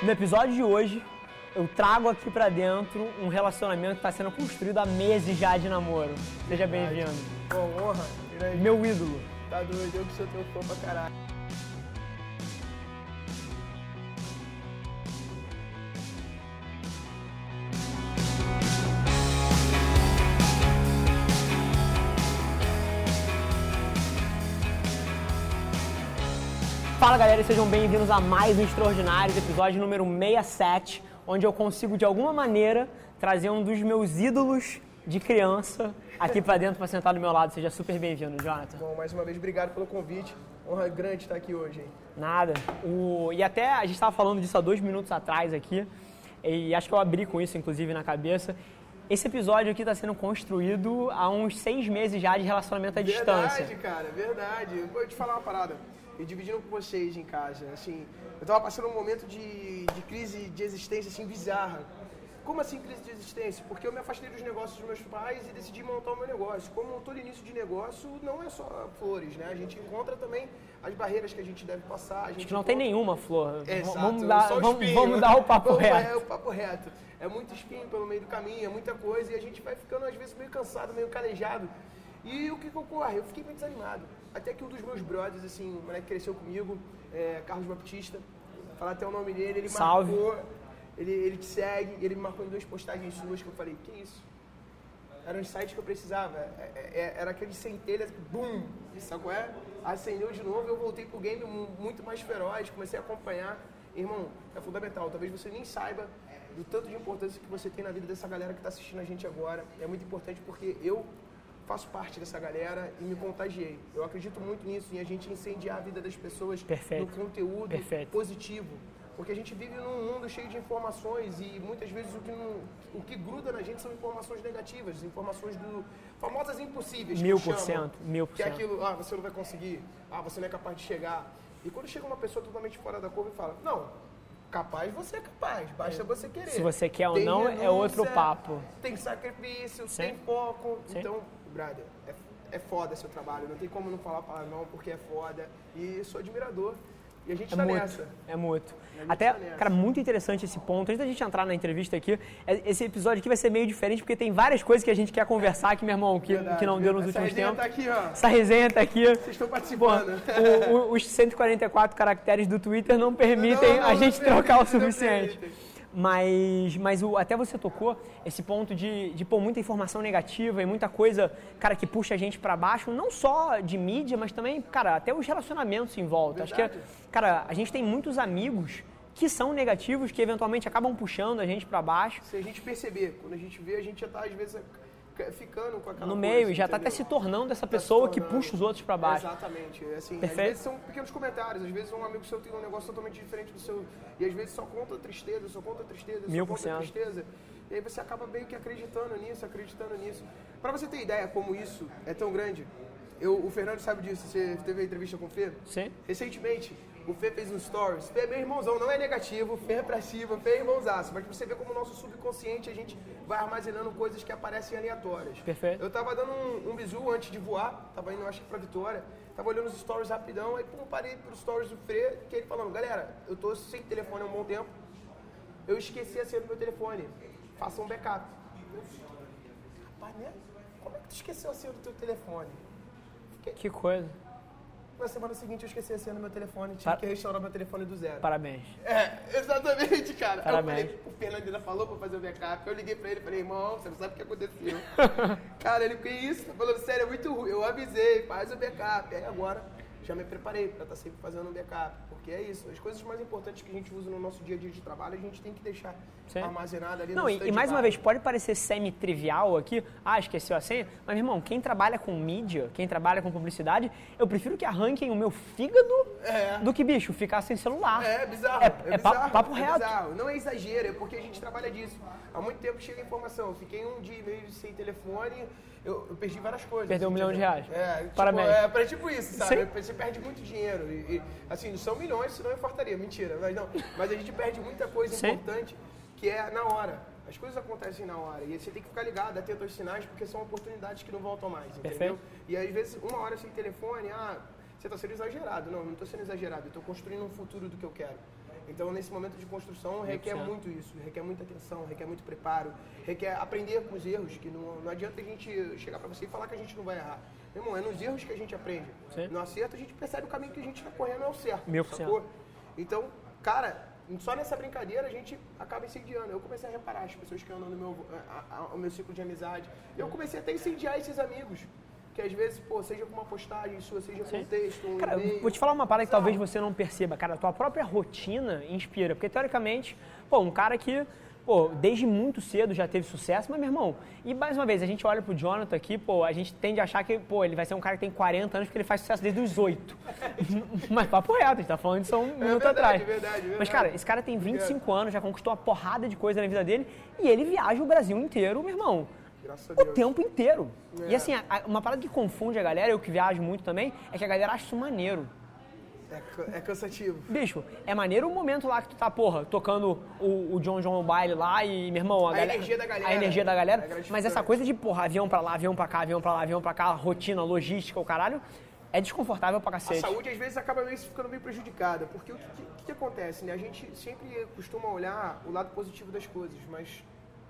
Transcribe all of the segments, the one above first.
No episódio de hoje, eu trago aqui pra dentro um relacionamento que está sendo construído há meses já de namoro. Seja bem-vindo. Bom, honra. Grande. Meu ídolo. Tá doido, eu que sou teu fã pra caralho. Galera, e sejam bem-vindos a mais um Extraordinários, episódio número 67, onde eu consigo de alguma maneira trazer um dos meus ídolos de criança aqui pra dentro pra sentar do meu lado. Seja super bem-vindo, Jonathan. Bom, mais uma vez, obrigado pelo convite. Honra grande estar aqui hoje, hein? Nada. O... E até a gente estava falando disso há dois minutos atrás aqui, e acho que eu abri com isso, inclusive, na cabeça. Esse episódio aqui está sendo construído há uns seis meses já de relacionamento à verdade, distância. Verdade, cara, verdade. Vou te falar uma parada. E dividindo com vocês em casa, assim, eu tava passando um momento de, de crise de existência, assim, bizarra. Como assim crise de existência? Porque eu me afastei dos negócios dos meus pais e decidi montar o meu negócio. Como todo início de negócio, não é só flores, né? A gente encontra também as barreiras que a gente deve passar. A gente Acho que não encontra... tem nenhuma flor. Exato, vamos, dar, vamos, vamos dar o papo Vamos- reto. É, o papo reto. É muito espinho pelo meio do caminho, é muita coisa e a gente vai ficando às vezes meio cansado, meio calejado. E o que, que ocorre? Eu fiquei meio desanimado. Até que um dos meus brothers, assim, o moleque que cresceu comigo, é, Carlos Baptista, falar até o nome dele, ele Salve. marcou, ele, ele te segue, ele me marcou em duas postagens suas que eu falei, que isso? Era um insight que eu precisava. É- é- é- Era aquele centelha, bum, sabe qual é? Acendeu de novo, eu voltei pro game mu- muito mais feroz, comecei a acompanhar. Irmão, é fundamental. Talvez você nem saiba do tanto de importância que você tem na vida dessa galera que está assistindo a gente agora. É muito importante porque eu faço parte dessa galera e me contagiei. Eu acredito muito nisso, em a gente incendiar a vida das pessoas Perfeito. no conteúdo Perfeito. positivo. Porque a gente vive num mundo cheio de informações e muitas vezes o que, não, o que gruda na gente são informações negativas, informações do famosas impossíveis. Mil por cento, mil por Que é cento. aquilo, ah, você não vai conseguir, ah, você não é capaz de chegar. E quando chega uma pessoa totalmente fora da curva e fala, não, capaz você é capaz, basta você querer. Se você quer ou Tem não, é outro renúncia, papo. Tem sacrifício, Sim. tem foco. Sim. Então, brother, é, é foda seu trabalho. Não tem como não falar palavrão porque é foda. E sou admirador. E a gente É tá muito, nessa. é muito. Até, tá cara, muito interessante esse ponto. Antes da gente entrar na entrevista aqui, é- esse episódio aqui vai ser meio diferente, porque tem várias coisas que a gente quer conversar aqui, meu irmão, que, Verdade, que não deu nos Essa últimos resenha tempos. tá aqui, ó. Essa resenha tá aqui. Vocês estão Pô, participando. o- o- os 144 caracteres do Twitter não permitem Não, não, a gente permite, trocar o suficiente. Mas, mas o, até você tocou esse ponto de, de pôr muita informação negativa e muita coisa, cara, que puxa a gente pra baixo, não só de mídia, mas também, cara, até os relacionamentos em volta. Acho que, Verdade. cara, a gente tem muitos amigos que são negativos, que eventualmente acabam puxando a gente pra baixo. Se a gente perceber, quando a gente vê, a gente já tá, às vezes, ficando com aquela no coisa, meio e já tá até se tornando essa Tá pessoa que tornando. puxa os outros pra baixo. Exatamente. Assim, Perfeito. Às vezes são pequenos comentários, às vezes um amigo seu tem um negócio totalmente diferente do seu. E às vezes só conta tristeza, só conta tristeza, Mil só por conta cento. tristeza. E aí você acaba meio que acreditando nisso, acreditando nisso. Pra você ter ideia como isso é tão grande, eu, o Fernando sabe disso, você teve a entrevista com o Fê? Sim. Recentemente, o Fê fez um stories. Fê é meu irmãozão, não é negativo, Fê é pra cima, Fê é irmãozaço. Mas você ver como o nosso subconsciente a gente vai armazenando coisas que aparecem aleatórias. Perfeito. Eu tava dando um, um bisu antes de voar, tava indo, acho que pra Vitória. Tava olhando os stories rapidão, aí pum, parei pros stories do Fê, que ele falando, galera, eu tô sem telefone há um bom tempo. Eu esqueci a senha do meu telefone. Faça um backup. Rapaz, né? Como é que tu esqueceu a senha do teu telefone? Que coisa. Na semana seguinte eu esqueci a senha do meu telefone, tive Par- que restaurar meu telefone do zero. Parabéns. É, exatamente, cara. Parabéns. Eu falei, o Fernando ainda falou pra fazer o backup. Eu liguei pra ele e falei, irmão, você não sabe o que aconteceu. cara, ele, que isso? Tá falando sério, é muito ruim. Eu avisei, faz o backup. Aí agora já me preparei pra estar sempre fazendo um backup. Porque é isso, as coisas mais importantes que a gente usa no nosso dia a dia de trabalho, a gente tem que deixar Sim. armazenado ali Não, e, e mais uma vez, pode parecer semi-trivial aqui, ah, esqueceu a senha, mas, irmão, quem trabalha com mídia, quem trabalha com publicidade, eu prefiro que arranquem o meu fígado É. do que, bicho, ficar sem celular. É, bizarro. É, É, é bizarro, papo é reto. bizarro. Não é exagero, é porque a gente trabalha disso. Há muito tempo chega a informação. Eu fiquei um dia e meio sem telefone, eu, eu perdi várias coisas. Perdeu um milhão de reais. É, tipo, Parabéns. É, pra tipo isso, sabe? Sim. Você perde muito dinheiro. E, e, assim, não são milhões, senão eu infartaria. Mentira. Mas não. Mas a gente perde muita coisa Sim. importante que é na hora. As coisas acontecem na hora. E você tem que ficar ligado, atento aos sinais, porque são oportunidades que não voltam mais, entendeu? Perfeito. E às vezes, uma hora sem telefone, ah, você está sendo exagerado. Não, não estou sendo exagerado. Eu estou construindo um futuro do que eu quero. Então, nesse momento de construção, requer 100%. muito isso, requer muita atenção, requer muito preparo, requer aprender com os erros, que não, não adianta a gente chegar para você e falar que a gente não vai errar. Meu irmão, é nos erros que a gente aprende. Sim. No acerto, a gente percebe o caminho que a gente está correndo é o certo. Por sacou? Então, cara, só nessa brincadeira a gente acaba incendiando. Eu comecei a reparar as pessoas que andam no meu, a- a- o meu ciclo de amizade. Eu comecei até a incendiar esses amigos. Que às vezes, pô, seja com uma postagem sua, seja com um texto, um Cara, e-mail. vou te falar uma parada que Sabe? talvez você não perceba. Cara, a tua própria rotina inspira. Porque, teoricamente, pô, um cara que, pô, desde muito cedo já teve sucesso, mas, meu irmão, e mais uma vez, a gente olha pro Jonathan aqui, pô, a gente tende a achar que, pô, ele vai ser um cara que tem 40 anos porque ele faz sucesso desde os 8. mas papo reto, a gente tá falando disso há um minuto verdade, atrás. verdade, verdade. Mas, cara, esse cara tem 25 anos, já conquistou uma porrada de coisa na vida dele e ele viaja o Brasil inteiro, meu irmão. Graças a O Deus. tempo inteiro. É. E assim, a- a- uma parada que confunde a galera, eu que viajo muito também, é que a galera acha isso maneiro. É, é cansativo. Bicho, é maneiro o momento lá que tu tá, porra, tocando o, o John John Baile lá e, meu irmão, a, A galera- energia da galera. A energia da É galera. gratificante. mas essa coisa de, porra, avião pra lá, avião pra cá, avião pra lá, avião pra cá, rotina, logística, o caralho, é desconfortável pra A cacete. saúde às vezes acaba meio ficando meio prejudicada, porque o que, que- que acontece, né? A gente sempre costuma olhar o lado positivo das coisas, mas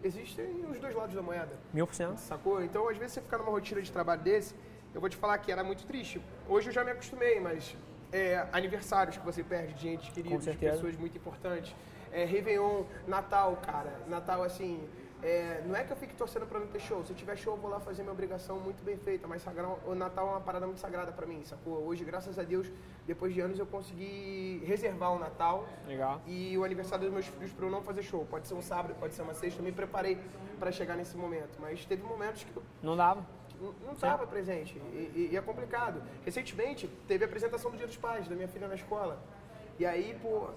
existem os dois lados da moeda. Mil por cento. Sacou? Então, às vezes, você ficar numa rotina de trabalho desse, eu vou te falar que era muito triste. Hoje eu já me acostumei, mas é, aniversários que você perde de gente querida, de pessoas muito importantes. É, Réveillon, Natal, cara. Natal, assim, é, não é que eu fique torcendo pra não ter show. Se tiver show, eu vou lá fazer minha obrigação muito bem feita. Mas o Natal é uma parada muito sagrada pra mim, sacou? Hoje, graças a Deus, depois de anos, eu consegui reservar o Natal Legal. e o aniversário dos meus filhos para eu não fazer show. Pode ser um sábado, pode ser uma sexta. Eu me preparei para chegar nesse momento, mas teve momentos que eu Não dava. não estava presente e, e- e é complicado. Recentemente teve a apresentação do Dia dos Pais da minha filha na escola e aí pô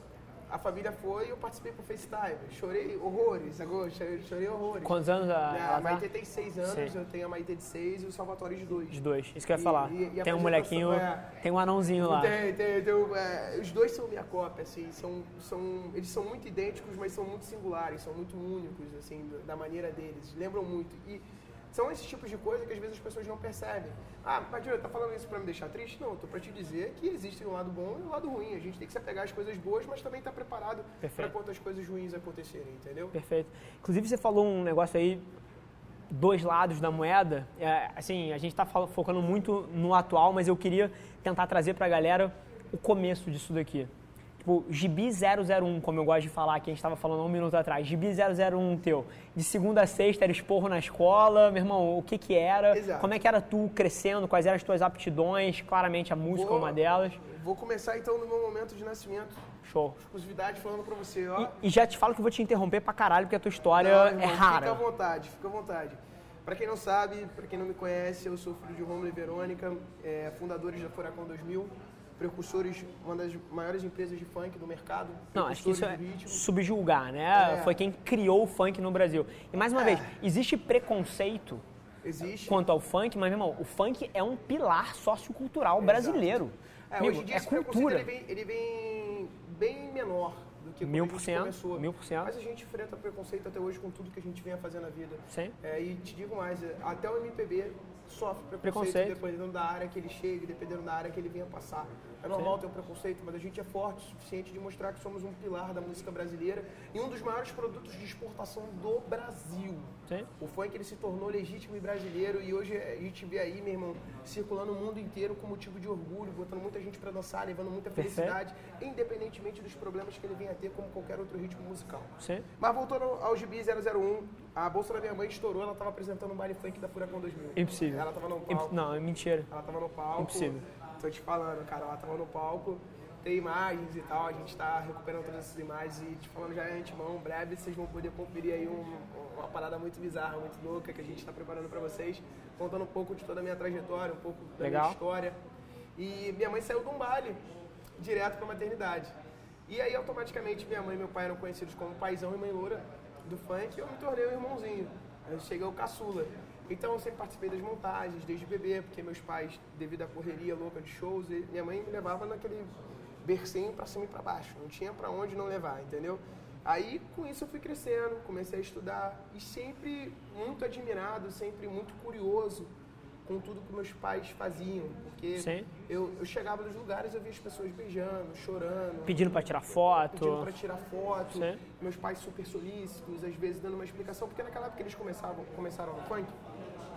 a família foi e eu participei por FaceTime. Chorei horrores, agora chorei, chorei horrores. Quantos anos a, a? Maite tem seis anos, Sim. eu tenho a Maite de seis e o Salvatore de dois. De dois. Isso que eu ia falar. e- e tem um molequinho, é. tem um anãozinho lá. Tem, tem, tem, é, os dois são minha cópia, assim, são, são, eles são muito idênticos, mas são muito singulares, são muito únicos, assim, da maneira deles, lembram muito. E são esses tipos de coisa que às vezes as pessoas não percebem. Ah, mas Júlio, tá falando isso pra me deixar triste? Não, tô pra te dizer que existe um lado bom e um lado ruim. A gente tem que se apegar às coisas boas, mas também tá preparado para quando as coisas ruins acontecerem, entendeu? Perfeito. Inclusive, você falou um negócio aí, dois lados da moeda. É, assim, a gente está focando muito no atual, mas eu queria tentar trazer para a galera o começo disso daqui. Tipo, Gibi 001, como eu gosto de falar, que a gente estava falando há um minuto atrás. Gibi 001 teu. De segunda a sexta era esporro na escola. Meu irmão, o que que era? Exato. Como é que era tu crescendo? Quais eram as tuas aptidões? Claramente a música é uma delas. Vou começar então no meu momento de nascimento. Show. Exclusividade falando pra você, ó. E, e já te falo que eu vou te interromper pra caralho, porque a tua história Não, é irmão, rara. Fica à vontade, fica à vontade. Pra quem não sabe, pra quem não me conhece, eu sou filho de Romulo e Verônica, é, fundadores da Furacão 2000, precursores, uma das maiores empresas de funk do mercado. Não, acho que isso é subjulgar, né? É. Foi quem criou o funk no Brasil. E mais uma É. vez, existe preconceito Existe. quanto ao funk, mas, meu irmão, o funk é um pilar sociocultural brasileiro. É, Amigo, hoje em dia é cultura. ele vem, ele vem bem menor do que Mil por cento, mil por cento. Mas a gente enfrenta preconceito até hoje com tudo que a gente vem a fazer na vida. Sim. É, e te digo mais, é, até o MPB sofre preconceito, Preconceito. dependendo da área que ele chega, dependendo da área que ele venha passar. É normal ter um preconceito, mas a gente é forte o suficiente de mostrar que somos um pilar da música brasileira e um dos maiores produtos de exportação do Brasil. Sim. O funk ele se tornou legítimo e brasileiro e hoje a gente vê aí, meu irmão, circulando o mundo inteiro com motivo de orgulho, botando muita gente pra dançar, levando muita Perfeito. felicidade, independentemente dos problemas que ele venha a ter, como qualquer outro ritmo musical. Sim. Mas voltando ao GB 001, a bolsa da minha mãe estourou, ela tava apresentando um baile funk da Furacão 2000. Impossível. Ela tava no Imp- palco. Não, é mentira. Ela tava no palco. Impossível. Tô te falando, cara, ela tava no palco. Tem imagens e tal, a gente tá recuperando todas essas imagens e te falando já de antemão, breve vocês vão poder conferir aí um- uma parada muito bizarra, muito louca que a gente tá preparando pra vocês, contando um pouco de toda a minha trajetória, um pouco da Legal. minha história. E minha mãe saiu de um baile direto pra maternidade. E aí automaticamente minha mãe e meu pai eram conhecidos como paizão e mãe loura do funk eu me tornei um irmãozinho. Aí cheguei o caçula. Então eu sempre participei das montagens, desde bebê, porque meus pais, devido à correria louca de shows, minha mãe me levava naquele bercinho pra cima e pra baixo. Não tinha pra onde não levar, entendeu? Aí com isso eu fui crescendo, comecei a estudar e sempre muito admirado, sempre muito curioso com tudo que meus pais faziam. Porque eu, eu chegava nos lugares, eu via as pessoas beijando, chorando. Pedindo pra tirar foto. Pedindo pra tirar foto, Sim. meus pais super solícitos, às vezes dando uma explicação, porque naquela época eles começavam, começaram no funk,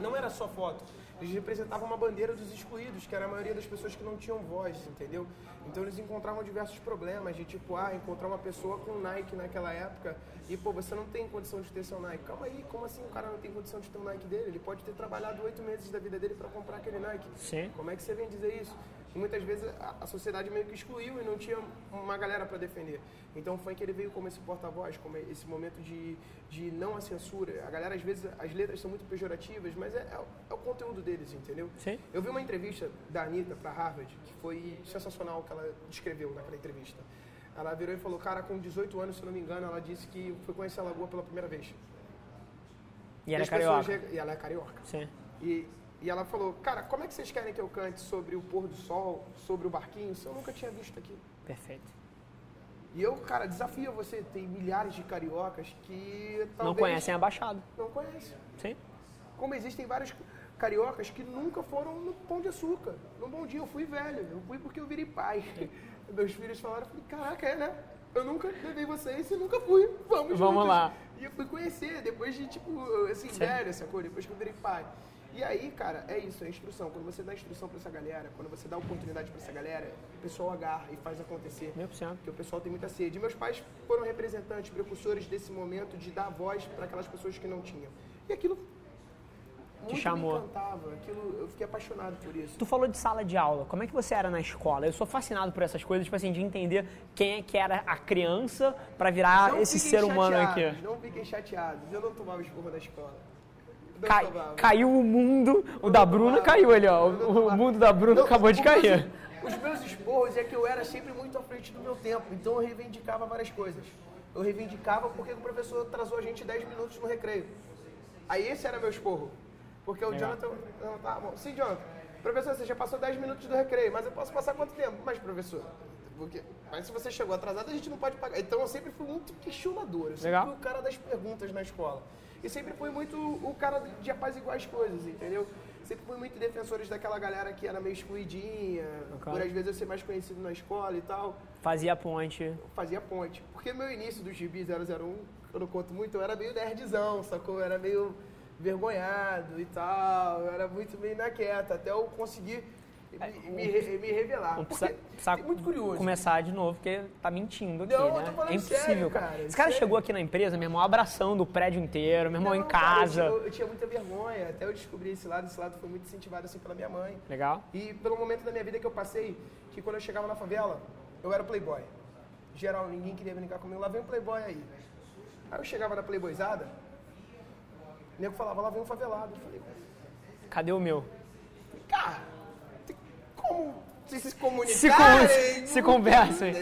não era só foto. Eles representavam uma bandeira dos excluídos, que era a maioria das pessoas que não tinham voz, entendeu? Então eles encontravam diversos problemas, de tipo, ah, encontrar uma pessoa com Nike naquela época e, pô, você não tem condição de ter seu Nike. Calma aí, como assim o cara não tem condição de ter o Nike dele? Ele pode ter trabalhado oito meses da vida dele para comprar aquele Nike. Sim. Como é que você vem dizer isso? E muitas vezes a, a sociedade meio que excluiu e não tinha uma galera para defender. Então o funk ele veio como esse porta-voz, como esse momento de, de não a censura. A galera, às vezes, as letras são muito pejorativas, mas é, é, o- é o conteúdo deles, entendeu? Sim. Eu vi uma entrevista da Anitta para Harvard, que foi sensacional o que ela descreveu naquela entrevista. Ela virou e falou, cara, com 18 anos, se eu não me engano, ela disse que foi conhecer a Lagoa pela primeira vez. E ela é pessoas carioca. chegam- E ela é carioca. Sim. E, e ela falou, cara, como é que vocês querem que eu cante sobre o pôr do sol, sobre o barquinho, se eu nunca tinha visto aqui? Perfeito. E eu, cara, desafio você, tem milhares de cariocas que Não conhecem a Baixada. Não conhecem. Sim. Como existem vários cariocas que nunca foram no Pão de Açúcar. No Bom Dia, eu fui velho, eu fui porque eu virei pai. Meus filhos falaram, eu falei, caraca, é, né? Eu nunca levei vocês e nunca fui. Vamos Vamos juntos. lá. E eu fui conhecer, depois de, tipo, assim, Sim. velho, sacou? Depois que eu virei pai. E aí, cara, é isso, é instrução. Quando você dá instrução pra essa galera, quando você dá oportunidade pra essa galera, o pessoal agarra e faz acontecer. Mil por cento. Porque o pessoal tem muita sede. E meus pais foram representantes, precursores desse momento de dar voz para aquelas pessoas que não tinham. E aquilo muito chamou. me encantava. Aquilo, eu fiquei apaixonado por isso. Tu falou de sala de aula. Como é que você era na escola? Eu sou fascinado por essas coisas, tipo assim, de entender quem é que era a criança pra virar Não esse ser humano aqui. Não fiquem chateados. Eu não tomava esporro na escola. Cai- caiu o mundo. O da Bruna caiu ali, ó. O, mundo da Bruna Não, acabou de cair. Os meus esporros é que eu era sempre muito à frente do meu tempo, então eu reivindicava várias coisas. Eu reivindicava porque o professor atrasou a gente 10 minutos no recreio. Aí esse era meu esporro. Porque o Legal. Jonathan. Não, tá bom. Sim, Jonathan. Professor, você já passou 10 minutos do recreio, mas eu posso passar quanto tempo? Mas, professor, porque, mas se você chegou atrasado, a gente não pode pagar. Então eu sempre fui muito questionador. Eu sempre Legal. fui o cara das perguntas na escola. E sempre fui muito o cara de apaziguar as coisas, entendeu? Sempre fui muito defensores daquela galera que era meio excluidinha, Ok. por às vezes eu ser mais conhecido na escola e tal. Fazia ponte. Fazia ponte. Porque meu início do Gibi 001, eu não conto muito, eu era meio nerdzão, sacou? Eu era meio vergonhado e tal, eu era muito meio na quieta, até eu conseguir me, me, re- me revelar. Não precisa, precisa é muito curioso. começar de novo, porque tá mentindo aqui, Não, eu né? tô falando É impossível, sério, cara. cara, Esse cara sério. chegou aqui na empresa, meu irmão, abraçando o prédio inteiro, meu irmão Não, em cara, casa. eu, tinha, eu tinha muita vergonha, até eu descobri esse lado, esse lado foi muito incentivado assim pela minha mãe. Legal? E pelo momento da minha vida que eu passei, que quando eu chegava na favela, eu era playboy. Geral, ninguém queria brincar comigo, lá vem um playboy aí. Aí eu chegava na playboyzada, o nego falava, lá vem um favelado. Eu falei, Cadê o meu? cara, como vocês se comunicarem? Se con- se conversem.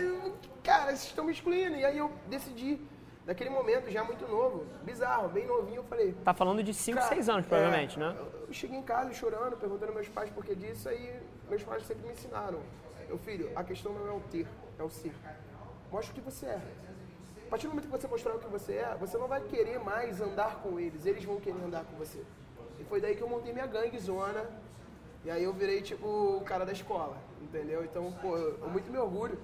Cara, vocês estão me excluindo. E aí eu decidi, naquele momento, já muito novo, bizarro, bem novinho, eu falei, Tá falando de 5, Cara, 6 anos, é, provavelmente, né? Eu eu cheguei em casa chorando, perguntando aos meus pais por que disso, aí meus pais sempre me ensinaram. Meu filho, a questão não é o ter, é o ser. Mostra o que você é. A partir do momento que você mostrar o que você é, você não vai querer mais andar com eles, eles vão querer andar com você. E foi daí que eu montei minha gangue zona, e aí eu virei tipo o cara da escola, entendeu? Então, pô, eu, eu muito me orgulho.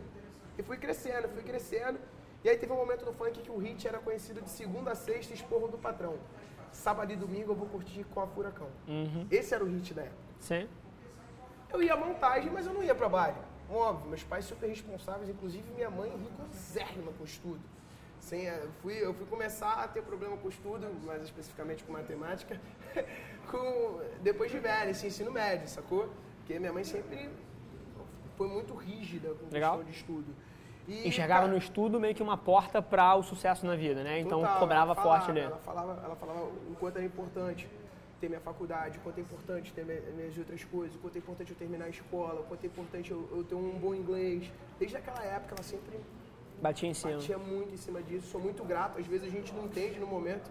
E fui crescendo, fui crescendo. E aí teve um momento no funk que o hit era conhecido de segunda a sexta, esporro do patrão. Sábado e domingo eu vou curtir com a Furacão. Esse era o hit da época. Sim. Eu ia à montagem, mas eu não ia pra baile. Óbvio, meus pais super responsáveis, inclusive minha mãe rigorosérrima com estudo. Sem, eh, eu, fui, eu fui começar a ter problema com estudo, mais especificamente com matemática, com, depois de velho, assim, ensino médio, sacou? Porque minha mãe sempre foi muito rígida com Legal. questão de estudo. E, Enxergava cara, no estudo meio que uma porta para o sucesso na vida, né? Então Total, cobrava falava, forte ali. Ela falava, ela falava o quanto era importante ter minha faculdade, o quanto é importante ter minha- minhas outras coisas, o quanto é importante eu terminar a escola, o quanto é importante eu, eu ter um bom inglês. Desde aquela época ela sempre Batia em cima. batia muito em cima disso. Sou muito grato. Às vezes a gente não entende no momento.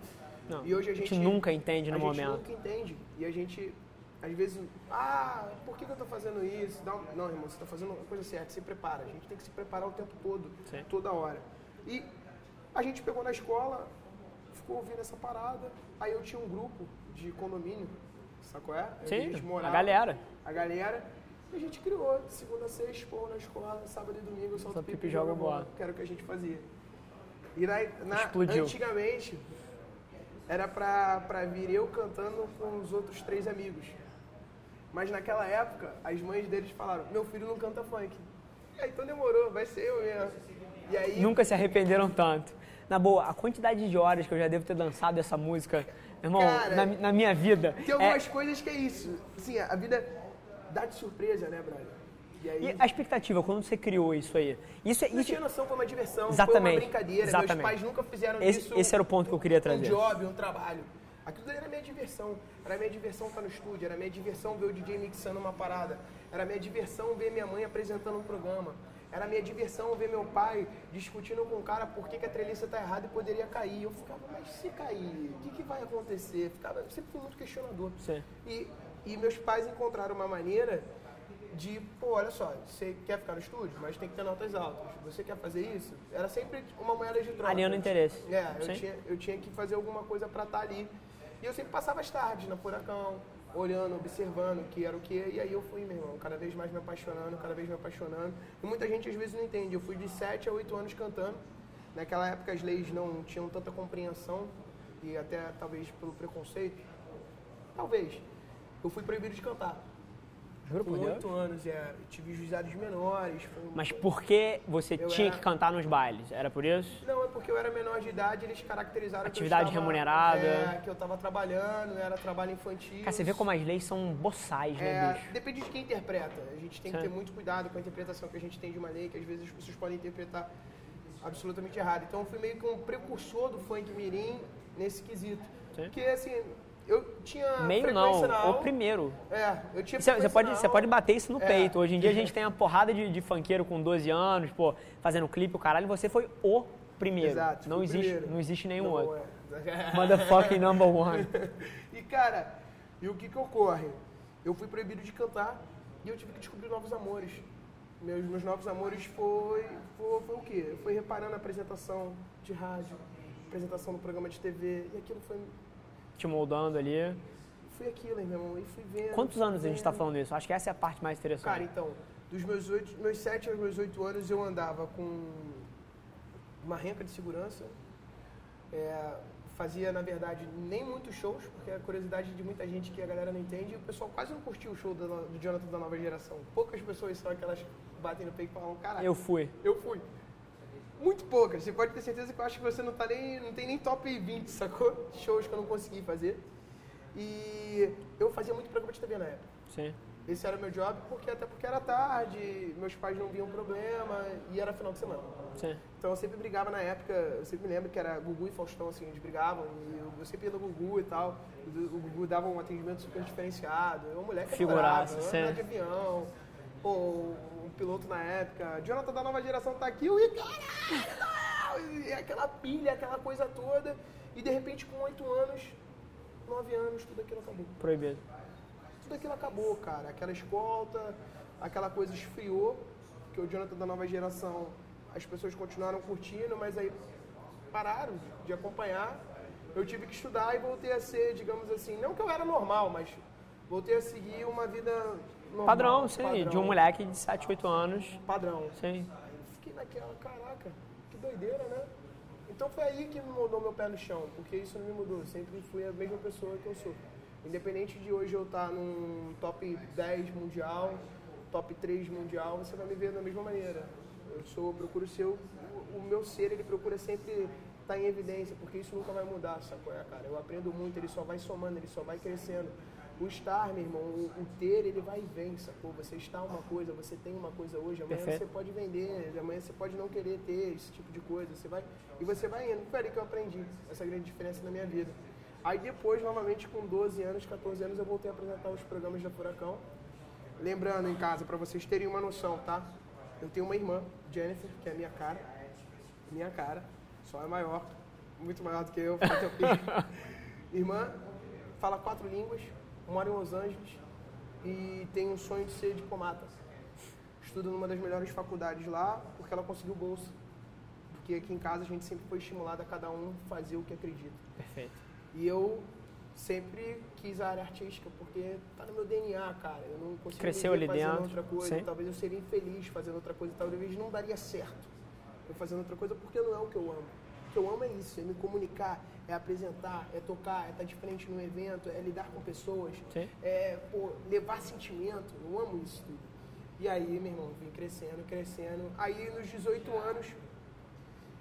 Não, e hoje a a gente gente, nunca entende no a momento. gente nunca entende. E a gente, às vezes, ah, por que, eu tô fazendo isso? Não, não, irmão, você tá fazendo a coisa certa, se prepara. A gente tem que se preparar o tempo todo, Sim. toda hora. E a gente pegou na escola, ficou ouvindo essa parada. Aí eu tinha um grupo de condomínio, sacou? É? Sim, a galera. A galera. E a gente criou, de segunda a sexta, pô, na escola, sábado e domingo, Só pipa e joga bola. Que era o que a gente fazia. E na, na- Explodiu. antigamente, era pra, pra vir eu cantando com os outros três amigos. Mas naquela época, as mães deles falaram, meu filho não canta funk. Ah, então demorou, vai ser eu mesmo. E aí, Nunca se arrependeram tanto. Na boa, a quantidade de horas que eu já devo ter dançado essa música, irmão, Cara, na, na minha vida. tem é- algumas coisas que é isso. Assim, a vida dá de surpresa, né, brother? E aí, E a expectativa, quando você criou isso aí? Isso, é- não isso tinha noção, foi uma diversão, Exatamente. foi uma brincadeira. Exatamente. Meus pais nunca fizeram esse, isso esse era o ponto que eu queria um trazer. job, um trabalho. Aquilo era minha diversão. Era minha diversão estar no estúdio, era minha diversão ver o DJ mixando uma parada. Era minha diversão ver minha mãe apresentando um programa. Era minha diversão ver meu pai discutindo com o cara por que, que a treliça tá errada e poderia cair. Eu ficava, mas se cair, o que, que vai acontecer? Ficava, sempre fui muito questionador. Sim. E, e meus pais encontraram uma maneira de, pô, olha só, você quer ficar no estúdio, mas tem que ter notas altas. Você quer fazer isso? Era sempre uma moeda de troca. Alinhando interesse. É, eu Sim. tinha, eu tinha que fazer alguma coisa pra estar ali. E eu sempre passava as tardes na Furacão, olhando, observando o que era o que. E aí eu fui, meu irmão, cada vez mais me apaixonando, cada vez me apaixonando. E muita gente às vezes não entende. Eu fui de 7 a 8 anos cantando. Naquela época as leis não tinham tanta compreensão, e até talvez pelo preconceito. Talvez. Eu fui proibido de cantar. Juro por Deus. 8 anos, é, tive juizados menores. Um- Mas por que você Eu tinha era- que cantar nos bailes? Era por isso? Não, é porque eu era menor de idade, eles caracterizaram Atividade que eu estava, remunerada. É, que eu estava trabalhando, era trabalho infantil. Cara, você vê como as leis são boçais, né, É, bicho? depende de quem interpreta. A gente tem que Sim. ter muito cuidado com a interpretação que a gente tem de uma lei, que às vezes as pessoas podem interpretar absolutamente errado. Então eu fui meio que um precursor do funk mirim nesse quesito. Sim. Porque assim, eu tinha Meio não, o primeiro. É, eu tinha Você, pode, você pode bater isso no É. peito. Hoje em dia a gente tem uma porrada de, de funkeiro com 12 anos, pô, fazendo clipe, o caralho. Você foi o primeiro. Exato, não, existe, primeiro. não existe nenhum outro. é. Motherfucking number one. E cara, e o que que ocorre? Eu fui proibido de cantar e eu tive que descobrir novos amores. Meus, meus novos amores foi, foi, foi o quê? Foi reparando a apresentação de rádio, apresentação no programa de TV, e aquilo foi, Te moldando ali. foi aquilo, hein, meu irmão, e fui vendo. Quantos anos a gente tá vendo. falando isso? Acho que essa é a parte mais interessante. Cara, então, dos meus, oito, meus 7 aos meus 8 anos eu andava com uma renca de segurança. É, fazia, na verdade, nem muitos shows, porque a curiosidade de muita gente que a galera não entende, o pessoal quase não curtiu o show do, do Jonathan da nova geração. Poucas pessoas são aquelas que batem no peito e falam, caralho, Eu fui. eu fui. Muito poucas. Você pode ter certeza que eu acho que você não tá nem. não tem nem top 20, sacou? Shows que eu não consegui fazer. E eu fazia muito programa de TV na época. Sim. Esse era o meu job, porque até porque era tarde, meus pais não viam problema e era final de semana. Sim. Então eu sempre brigava na época, eu sempre me lembro que era Gugu e Faustão, assim, eles brigavam, e eu, eu sempre ia no Gugu e tal. O, Gugu dava um atendimento super diferenciado, eu, moleque Figuraça, adorava, andar de avião, pô, o piloto na época, Jonathan da nova geração tá aqui, o caralho, e aquela pilha, aquela coisa toda, e de repente com oito anos, nove anos, tudo aquilo acabou Proibido. tudo aquilo acabou, cara. Aquela escolta, aquela coisa esfriou, que o Jonathan da nova geração, as pessoas continuaram curtindo, mas aí pararam de acompanhar. Eu tive que estudar e voltei a ser, digamos assim, não que eu era normal, mas voltei a seguir uma vida normal. Padrão, sim. padrão, De um moleque de 7, 8 anos. Padrão. Sim. Fiquei naquela, caraca, que doideira, né? Então foi aí que me mudou meu pé no chão, porque isso não me mudou. Eu sempre fui a mesma pessoa que eu sou. Independente de hoje eu estar num top 10 mundial, top 3 mundial, você vai me ver da mesma maneira. Eu sou, eu procuro ser, o, o meu ser, ele procura sempre estar em evidência, porque isso nunca vai mudar, sacou? É, cara, eu aprendo muito, ele só vai somando, ele só vai crescendo. O estar, meu irmão, o, o ter, ele vai e vem, sacou? Você está uma coisa, você tem uma coisa hoje, amanhã Perfeito. você pode vender, amanhã você pode não querer ter esse tipo de coisa, você vai e você vai indo. Foi ali que eu aprendi essa grande diferença na minha vida. Aí depois, novamente com 12 anos, 14 anos, eu voltei a apresentar os programas da Furacão. Lembrando em casa, para vocês terem uma noção, tá? Eu tenho uma irmã, Jennifer, que é a minha cara, minha cara, só é maior, muito maior do que eu. irmã fala quatro línguas, mora em Los Angeles e tem um sonho de ser diplomata estuda numa das melhores faculdades lá, porque ela conseguiu bolsa. Porque aqui em casa a gente sempre foi estimulado a cada um fazer o que acredita. Perfeito. E eu sempre quis a área artística, porque tá no meu DNA, cara. Eu não consigo Cresceu ali fazendo dentro, outra coisa. sim. Talvez eu seria infeliz fazendo outra coisa, talvez não daria certo eu fazendo outra coisa, porque não é o que eu amo. Que eu amo é isso, é me comunicar, é apresentar, é tocar, é estar de frente num evento, é lidar com pessoas, Sim. é pô, levar sentimento. Eu amo isso tudo. E aí, meu irmão, vim crescendo, crescendo. Aí, nos 18 anos,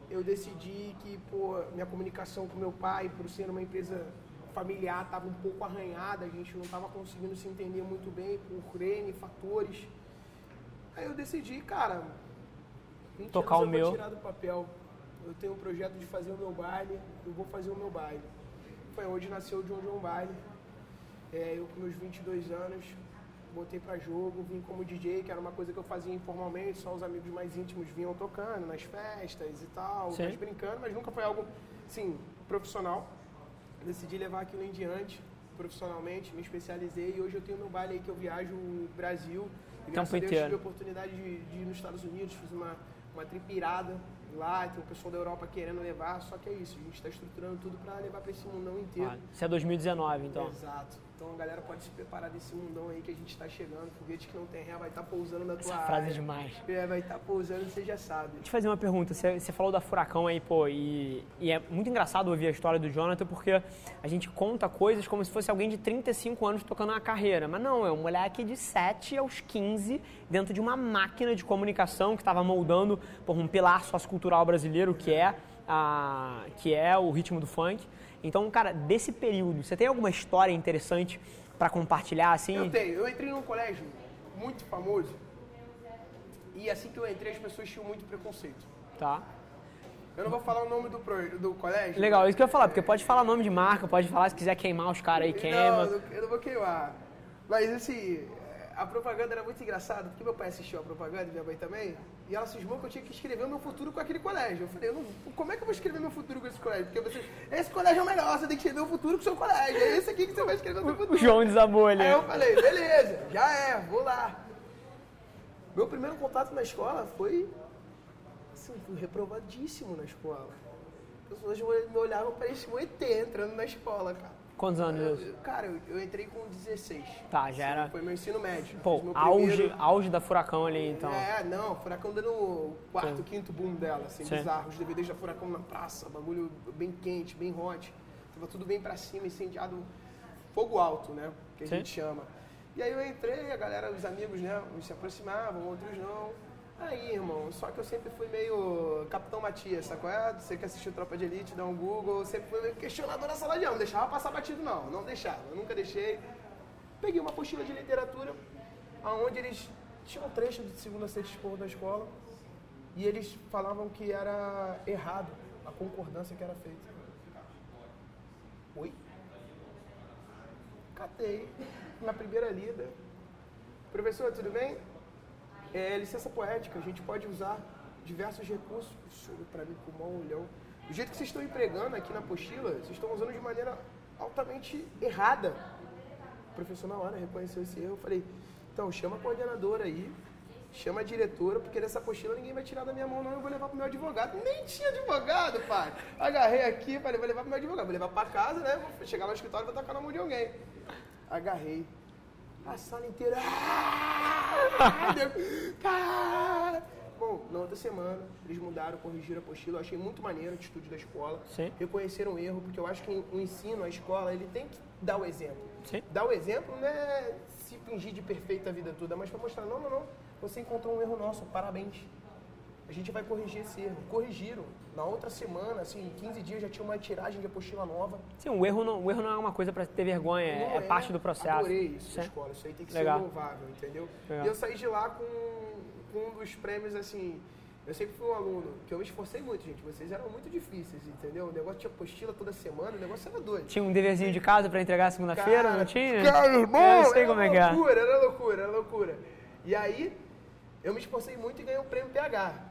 eu decidi que, pô, minha comunicação com meu pai, por ser uma empresa familiar, estava um pouco arranhada, a gente não estava conseguindo se entender muito bem por N fatores. Aí eu decidi, cara, 20 Tocar anos o eu meu. tirar do papel. Eu tenho um projeto de fazer o meu baile, eu vou fazer o meu baile. Foi onde nasceu o John John Baile. É, eu com meus 22 anos, botei pra jogo, vim como DJ, que era uma coisa que eu fazia informalmente, só os amigos mais íntimos vinham tocando nas festas e tal, Sim. mas brincando, mas nunca foi algo, sim, profissional. Decidi levar aquilo em diante, profissionalmente, me especializei e hoje eu tenho meu baile aí que eu viajo o Brasil. E graças a Deus inteiro. tive a oportunidade de, de ir nos Estados Unidos, fiz uma, uma tripirada lá, tem o pessoal da Europa querendo levar, só que é isso, a gente está estruturando tudo para levar para esse mundão inteiro. Ah, Isso é 2019, então. Exato. Então a galera pode se preparar desse mundão aí que a gente está chegando. Foguete que não tem ré vai estar pousando na tua Essa frase é área. demais. É, vai estar pousando, você já sabe. Deixa eu te fazer uma pergunta. Você, você falou da Furacão aí, pô, e, e é muito engraçado ouvir a história do Jonathan porque a gente conta coisas como se fosse alguém de 35 anos tocando uma carreira. Mas não, é um moleque de 7 aos 15 dentro de uma máquina de comunicação que estava moldando por um pilar sociocultural brasileiro que é, a, que é o ritmo do funk. Então, cara, desse período, você tem alguma história interessante para compartilhar, assim? Eu tenho. Eu entrei num colégio muito famoso e assim que eu entrei as pessoas tinham muito preconceito. Tá. Eu não vou falar o nome do, pro- do colégio. Legal, isso que eu ia falar, porque pode falar nome de marca, pode falar se quiser queimar os caras aí, queima. Não, eu não vou queimar. Mas assim, a propaganda era muito engraçada, porque meu pai assistiu a propaganda e minha mãe também, e ela cismou que eu tinha que escrever o meu futuro com aquele colégio. Eu falei, eu não, como é que eu vou escrever meu futuro com esse colégio? Porque você, esse colégio é o melhor, você tem que escrever o futuro com o seu colégio. É esse aqui que você vai escrever o seu O futuro. João desabou ali. Aí eu falei, beleza, já é, vou lá. Meu primeiro contato na escola foi, assim, fui reprovadíssimo na escola. As pessoas me olhavam, parecia um ET entrando na escola, cara. Quantos anos? Eu- Cara, eu, eu entrei com 16. Tá, já era. Foi meu ensino médio. Pô, auge, primeiro- auge da Furacão ali, então. É, não, Furacão dando o quarto, Sim. quinto boom dela, assim, Sim. bizarro. Os DVDs da Furacão na praça, bagulho bem quente, bem hot. Tava tudo bem pra cima, incendiado, fogo alto, né? Que a Sim. gente chama. E aí eu entrei, a galera, os amigos, né? Uns se aproximavam, outros não. Aí, irmão, só que eu sempre fui meio Capitão Matias, sacou? É? Você que assistiu Tropa de Elite, dá um Google, sempre fui meio questionador na sala de aula, não deixava passar batido não, não deixava, eu nunca deixei. Peguei uma apostila de literatura, onde eles tinham um trecho de segunda a sexta expor da escola, e eles falavam que era errado a concordância que era feita. Oi? Catei na primeira lida. Professor, tudo bem? É, licença poética, a gente pode usar diversos recursos. Para mim um olhão. Do jeito que vocês estão empregando aqui na apostila, vocês estão usando de maneira altamente errada. O professor na hora reconheceu esse erro. Eu falei, então chama a coordenadora aí, chama a diretora, porque dessa apostila ninguém vai tirar da minha mão, não. Eu vou levar pro meu advogado. Nem tinha advogado, pai. Agarrei aqui, falei, vou levar pro meu advogado. Vou levar pra casa, né? Vou chegar lá no escritório e vou tacar na mão de alguém. Agarrei. A sala inteira. "Ah!" Deu, "Cara!" Bom, na outra semana, eles mudaram, corrigiram a apostila. Eu achei muito maneiro a atitude da escola. Sim. Reconheceram o erro, porque eu acho que o ensino, a escola, ele tem que dar o exemplo. Sim. Dar o exemplo não é se fingir de perfeita a vida toda, mas para mostrar, não, não, não, você encontrou um erro nosso, parabéns. A gente vai corrigir esse erro. Corrigiram. Na outra semana, assim, em 15 dias já tinha uma tiragem de apostila nova. Sim, o erro não, o erro não é uma coisa pra ter vergonha, é, Não é parte do processo. Adorei isso Sim. na escola. Isso aí tem que Legal. ser louvável, entendeu? Legal. E eu saí de lá com, com um dos prêmios, assim... Eu sempre fui um aluno que eu me esforcei muito, gente. Vocês eram muito difíceis, entendeu? O negócio tinha apostila toda semana, o negócio era doido. Tinha um deverzinho de casa pra entregar segunda-feira, não tinha? Cara, irmão, Eu sei era como é que é. loucura, era loucura, era loucura. E aí, eu me esforcei muito e ganhei o prêmio PH.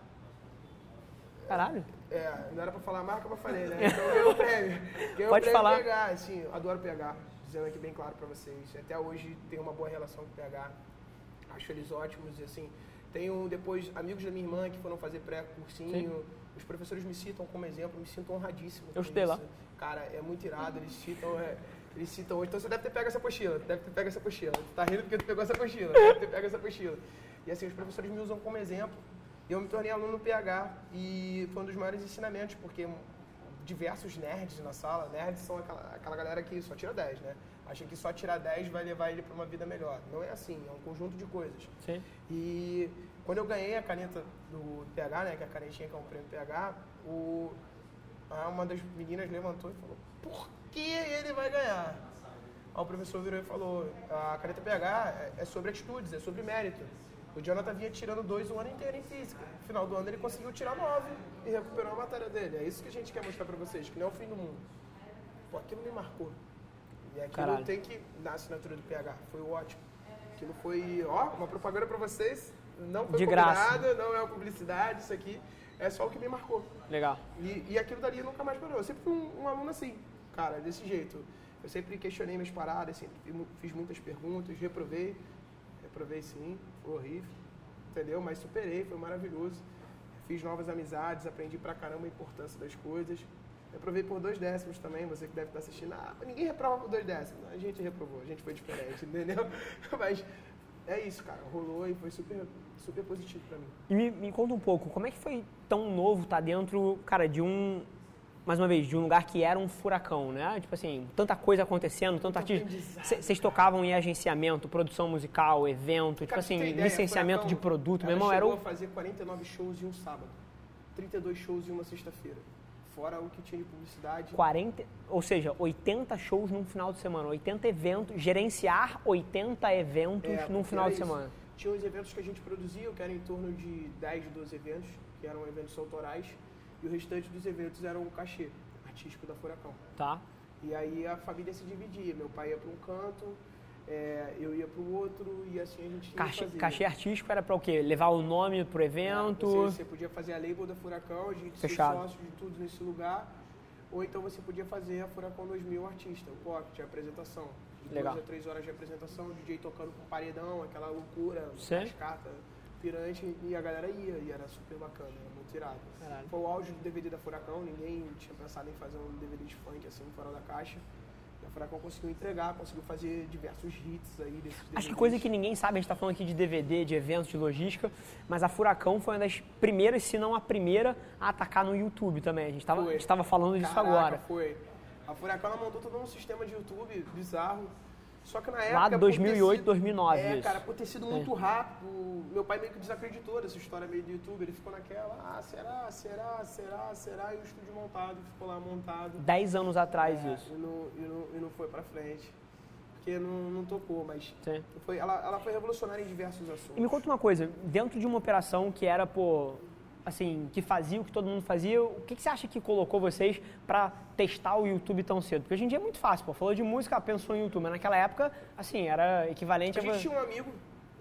Caralho. É, não era pra falar a marca, mas falei, né? Então ganhei o prêmio. Ganhei Pode o prêmio falar. PH, assim, eu adoro PH. Dizendo aqui bem claro pra vocês. Até hoje tenho uma boa relação com o PH. Acho eles ótimos, e assim. Tenho depois amigos da minha irmã que foram fazer pré-cursinho. Os professores me citam como exemplo, me sinto honradíssimo. Eu estudei lá. Cara, é muito irado, eles citam. É, Eles citam hoje. Então você deve ter pego essa apostila, deve ter pego essa apostila. Tu tá rindo porque tu pegou essa apostila, deve ter pego essa apostila. E assim, os professores me usam como exemplo. Eu me tornei aluno no PH e foi um dos maiores ensinamentos, porque diversos nerds na sala, nerds são aquela, aquela galera que só tira 10, né? Acha que só tirar 10 vai levar ele para uma vida melhor. Não é assim, é um conjunto de coisas. Sim. E quando eu ganhei a caneta do PH, né, que é a canetinha que é um prêmio PH, o, uma das meninas levantou e falou, por que ele vai ganhar? Aí o professor virou e falou, a caneta PH é, é sobre atitudes, é sobre mérito. O Jonathan vinha tirando dois o ano inteiro em física. No final do ano ele conseguiu tirar nove e recuperou a matéria dele. É isso que a gente quer mostrar pra vocês, que não é o fim do mundo. Pô, aquilo me marcou. E aquilo Caralho. tem que, na assinatura do PH, foi ótimo. Aquilo foi, ó, uma propaganda pra vocês. Não foi De graça. não é uma publicidade, isso aqui. É só o que me marcou. Legal. E, e aquilo dali nunca mais parou. Eu sempre fui um, um aluno assim, cara, desse jeito. Eu sempre questionei minhas paradas, sempre fiz mu- fiz muitas perguntas, reprovei. Reprovei sim, horrível, entendeu? Mas superei, foi maravilhoso. Fiz novas amizades, aprendi pra caramba a importância das coisas. Reprovei por dois décimos também, você que deve estar assistindo. Ah, ninguém reprova por dois décimos. A gente reprovou, a gente foi diferente, entendeu? Mas é isso, cara. Rolou e foi super, super positivo pra mim. E me, me conta um pouco, como é que foi tão novo estar dentro, cara, de um, mais uma vez, de um lugar que era um furacão, né? Tipo assim, tanta coisa acontecendo, tanto artista. Vocês tocavam em agenciamento, produção musical, evento, tipo Cara, pra assim, ideia, licenciamento Furacão, de produto. Meu irmão, era chegou o a fazer 49 shows em um sábado, 32 shows em uma sexta-feira. Fora o que tinha de publicidade. 40, ou seja, 80 shows num final de semana, 80 eventos, gerenciar 80 eventos É, num final de isso. semana. Tinha os eventos que a gente produzia, que eram em torno de 10, 12 eventos, que eram eventos autorais, e o restante dos eventos eram o cachê artístico da Furacão. Tá? E aí a família se dividia. Meu pai ia para um canto, é, eu ia para o outro, e assim a gente Cachê, cachê artístico era pra o quê? Levar o nome pro evento. Você, você podia fazer a label da Furacão, a gente Fechado. sócio de tudo nesse lugar. Ou então você podia fazer a Furacão 2000 artista, o pocket, a apresentação. De Legal. duas a três horas de apresentação, o DJ tocando com paredão, aquela loucura, Sim. cascata, pirante, e a galera ia, e era super bacana, era muito irado. Caralho. Foi o auge do DVD da Furacão, ninguém tinha pensado em fazer um DVD de funk assim, fora da caixa. E a Furacão conseguiu entregar, conseguiu fazer diversos hits aí desses Acho que DVDs. coisa que ninguém sabe, a gente está falando aqui de DVD, de eventos, de logística, mas a Furacão foi uma das primeiras, se não a primeira, a atacar no YouTube também. A gente Foi. estava falando disso Caraca, agora. foi. A Furacão ela montou todo um sistema de YouTube bizarro. Só que na época. Lá por ter 2008, sido- 2009 É, isso. cara, por ter sido muito rápido, meu pai meio que desacreditou dessa história meio do YouTube. Ele ficou naquela, ah, será, será, será, será? E o estúdio montado, ficou lá montado. 10 anos atrás É, isso. E não, e, não, e não foi pra frente. Porque não, não tocou, mas Sim. foi, ela, ela foi revolucionária em diversos assuntos. E me conta uma coisa, dentro de uma operação que era, pô, assim, que fazia o que todo mundo fazia, o que, que você acha que colocou vocês pra testar o YouTube tão cedo? Porque hoje em dia é muito fácil, pô, falou de música, pensou em YouTube, mas naquela época, assim, era equivalente A a... gente tinha um amigo,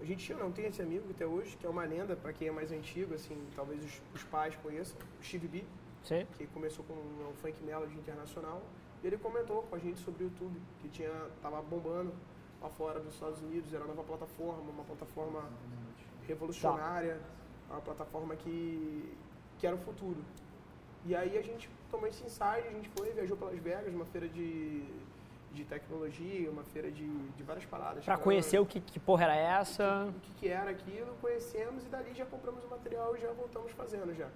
a gente tinha, não tem esse amigo até hoje, que é uma lenda, pra quem é mais antigo, assim, talvez os, os pais conheçam, o Steve B, Sim. que começou com um funk melody internacional, e ele comentou com a gente sobre o YouTube, que tinha, tava bombando lá fora dos Estados Unidos, era uma nova plataforma, uma plataforma revolucionária, uma plataforma que, que era o futuro. E aí a gente tomou esse insight, a gente foi, viajou para Las Vegas, uma feira de, de tecnologia, uma feira de, de várias paradas. Pra Tinha- conhecer o que, que porra era essa... o que, que era aquilo, conhecemos e dali já compramos o material e já voltamos fazendo já.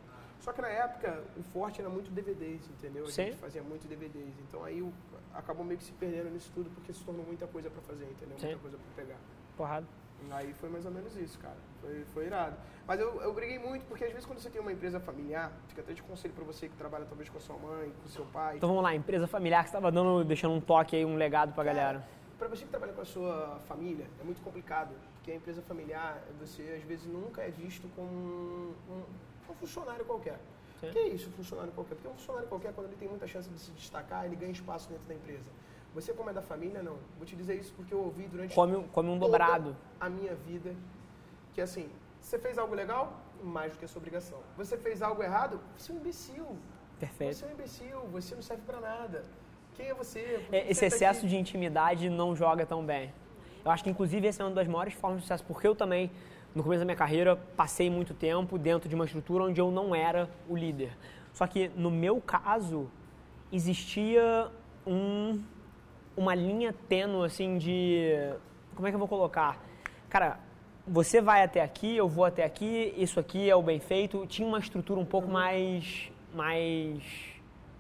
Só que na época o forte era muito DVDs, entendeu? A Sim. gente fazia muito DVDs. Então aí o- acabou meio que se perdendo nisso tudo porque se tornou muita coisa pra fazer, entendeu? Sim. Muita coisa pra pegar. Porrada. Aí foi mais ou menos isso, cara. Foi, foi irado. Mas eu, eu briguei muito porque às vezes quando você tem uma empresa familiar, fica até de conselho pra você que trabalha talvez com a sua mãe, com o seu pai. Então vamos lá, empresa familiar que você estava dando, deixando um toque aí, um legado pra galera. Para você que trabalha com a sua família, é muito complicado, porque a empresa familiar, você às vezes nunca é visto como um, um- um funcionário qualquer. Sim. O que é isso, funcionário qualquer? Porque um funcionário qualquer, quando ele tem muita chance de se destacar, ele ganha espaço dentro da empresa. Você, como é da família, não. Vou te dizer isso porque eu ouvi durante Come, come um dobrado. a minha vida, que assim, você fez algo legal, mais do que a sua obrigação. Você fez algo errado, você é um imbecil. Perfeito. Você é um imbecil, você não serve pra nada. Quem é você? Que É, você Esse tá excesso de intimidade não joga tão bem. Eu acho que, inclusive, essa é uma das maiores formas de sucesso, porque eu também, no começo da minha carreira, passei muito tempo dentro de uma estrutura onde eu não era o líder. Só que, no meu caso, existia um, uma linha tênue, assim, de. Como é que eu vou colocar? Cara, você vai até aqui, eu vou até aqui, isso aqui é o bem feito. Tinha uma estrutura um pouco Uhum. mais. mais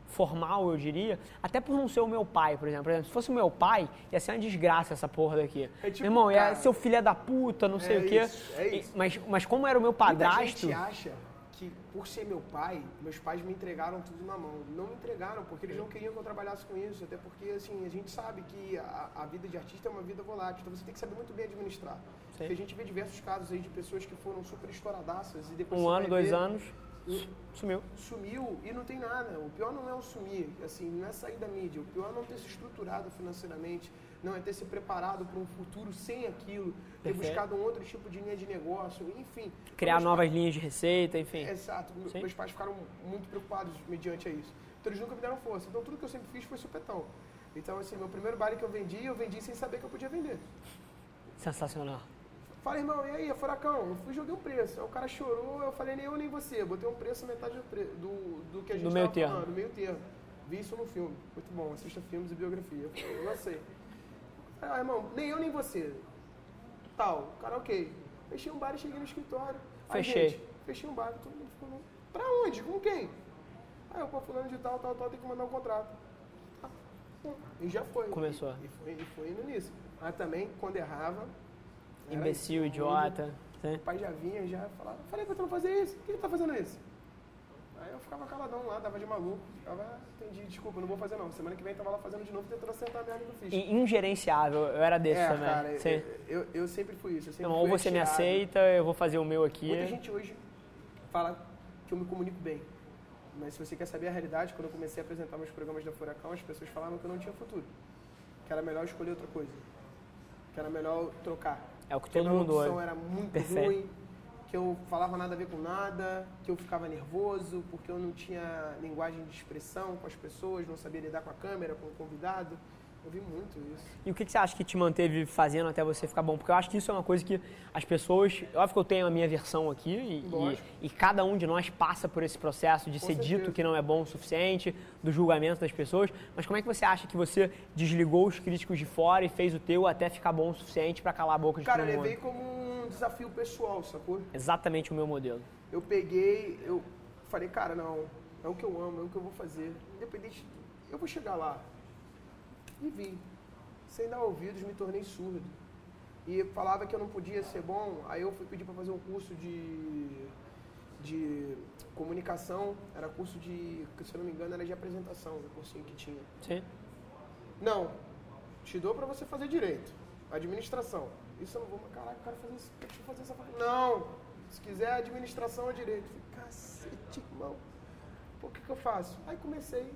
formal, eu diria. Até por não ser o meu pai, por exemplo. Por exemplo, se fosse o meu pai, ia ser uma desgraça essa porra daqui. É tipo, meu irmão, ia cara, ser o filho é da puta, não sei é o quê. isso, é isso. Mas, mas como era o meu Muita padrasto. gente acha que por ser meu pai, meus pais me entregaram tudo na mão. Não me entregaram, porque eles não queriam que eu trabalhasse com isso. Até porque, assim, a gente sabe que a, a vida de artista é uma vida volátil. Então você tem que saber muito bem administrar. Sim. Porque a gente vê diversos casos aí de pessoas que foram super estouradaças e depois Um ano, dois ver, anos, sumiu. Sumiu e não tem nada. O pior não é o sumir, assim, não é sair da mídia. O pior é não ter se estruturado financeiramente, não é ter se preparado para um futuro sem aquilo, ter Perfeito. buscado um outro tipo de linha de negócio, enfim. Criar novas linhas de receita, enfim. Exato. Sim. Meus pais ficaram muito preocupados mediante a isso. Então eles nunca me deram força. Então tudo que eu sempre fiz foi supetão. Então, assim, meu primeiro baile que eu vendi, eu vendi sem saber que eu podia vender. Sensacional. Falei, irmão, e aí, é furacão? Eu fui joguei um preço. Aí o cara chorou, eu falei, nem eu nem você. Botei um preço metade do, pre- do, do que a gente Do meio termo. falando, meio termo. Vi isso no filme. Muito bom, assista filmes e biografia. Eu falei, sei. Ah, irmão, nem eu nem você. Tal, cara, ok. Fechei um bar e cheguei no escritório. Aí, Fechei. gente, fechei um bar, todo mundo ficou, pra onde? Com quem? Aí eu, pô, fulano de tal, tal, tal, tem que mandar um contrato. Pô, E já foi. Começou. E foi, e foi indo nisso. Mas também, quando errava... Imbecil, idiota. Sim. O pai já vinha, já falava, falei pra tu não fazer isso, por que tu tá fazendo isso? Eu ficava caladão lá, dava de maluco, ficava, "Ah, entendi, desculpa, não vou fazer não. Semana que vem tava lá fazendo de novo, tentando acertar a merda que eu fiz. E ingerenciável, eu era desse é, também. cara, eu, eu, eu sempre fui isso. Sempre ou fui você me atirado. aceita, eu vou fazer o meu aqui. Muita gente hoje fala que eu me comunico bem. Mas se você quer saber a realidade, quando eu comecei a apresentar meus programas da Furacão, as pessoas falavam que eu não tinha futuro. Que era melhor escolher outra coisa. Que era melhor trocar. É o que a todo mundo locução ouve. era muito Perfeito. ruim, que eu falava nada a ver com nada, que eu ficava nervoso, porque eu não tinha linguagem de expressão com as pessoas, não sabia lidar com a câmera, com o convidado. Eu vi muito isso. E o que que você acha que te manteve fazendo até você ficar bom? Porque eu acho que isso é uma coisa que as pessoas. Óbvio que eu tenho a minha versão aqui e, e, e cada um de nós passa por esse processo de Com ser certeza. dito que não é bom o suficiente, do julgamento das pessoas. Mas como é que você acha que você desligou os críticos de fora e fez o teu até ficar bom o suficiente para calar a boca de Cara, todo mundo? levei como um desafio pessoal, sacou? Exatamente o meu modelo. Eu peguei, eu falei, cara, não, é o que eu amo, é o que eu vou fazer. Independente, eu vou chegar lá. E vim. Sem dar ouvidos, me tornei surdo. E falava que eu não podia ser bom, aí eu fui pedir para fazer um curso de, de comunicação, era curso de, se eu não me engano, era de apresentação, o cursinho que tinha. Sim. Não, te dou para você fazer direito, administração. Isso eu não vou, mas caraca, eu quero fazer isso, deixa eu fazer essa parte. Não, se quiser administração ou direito. Eu Falei, cacete, irmão. Por que, que eu faço? Aí comecei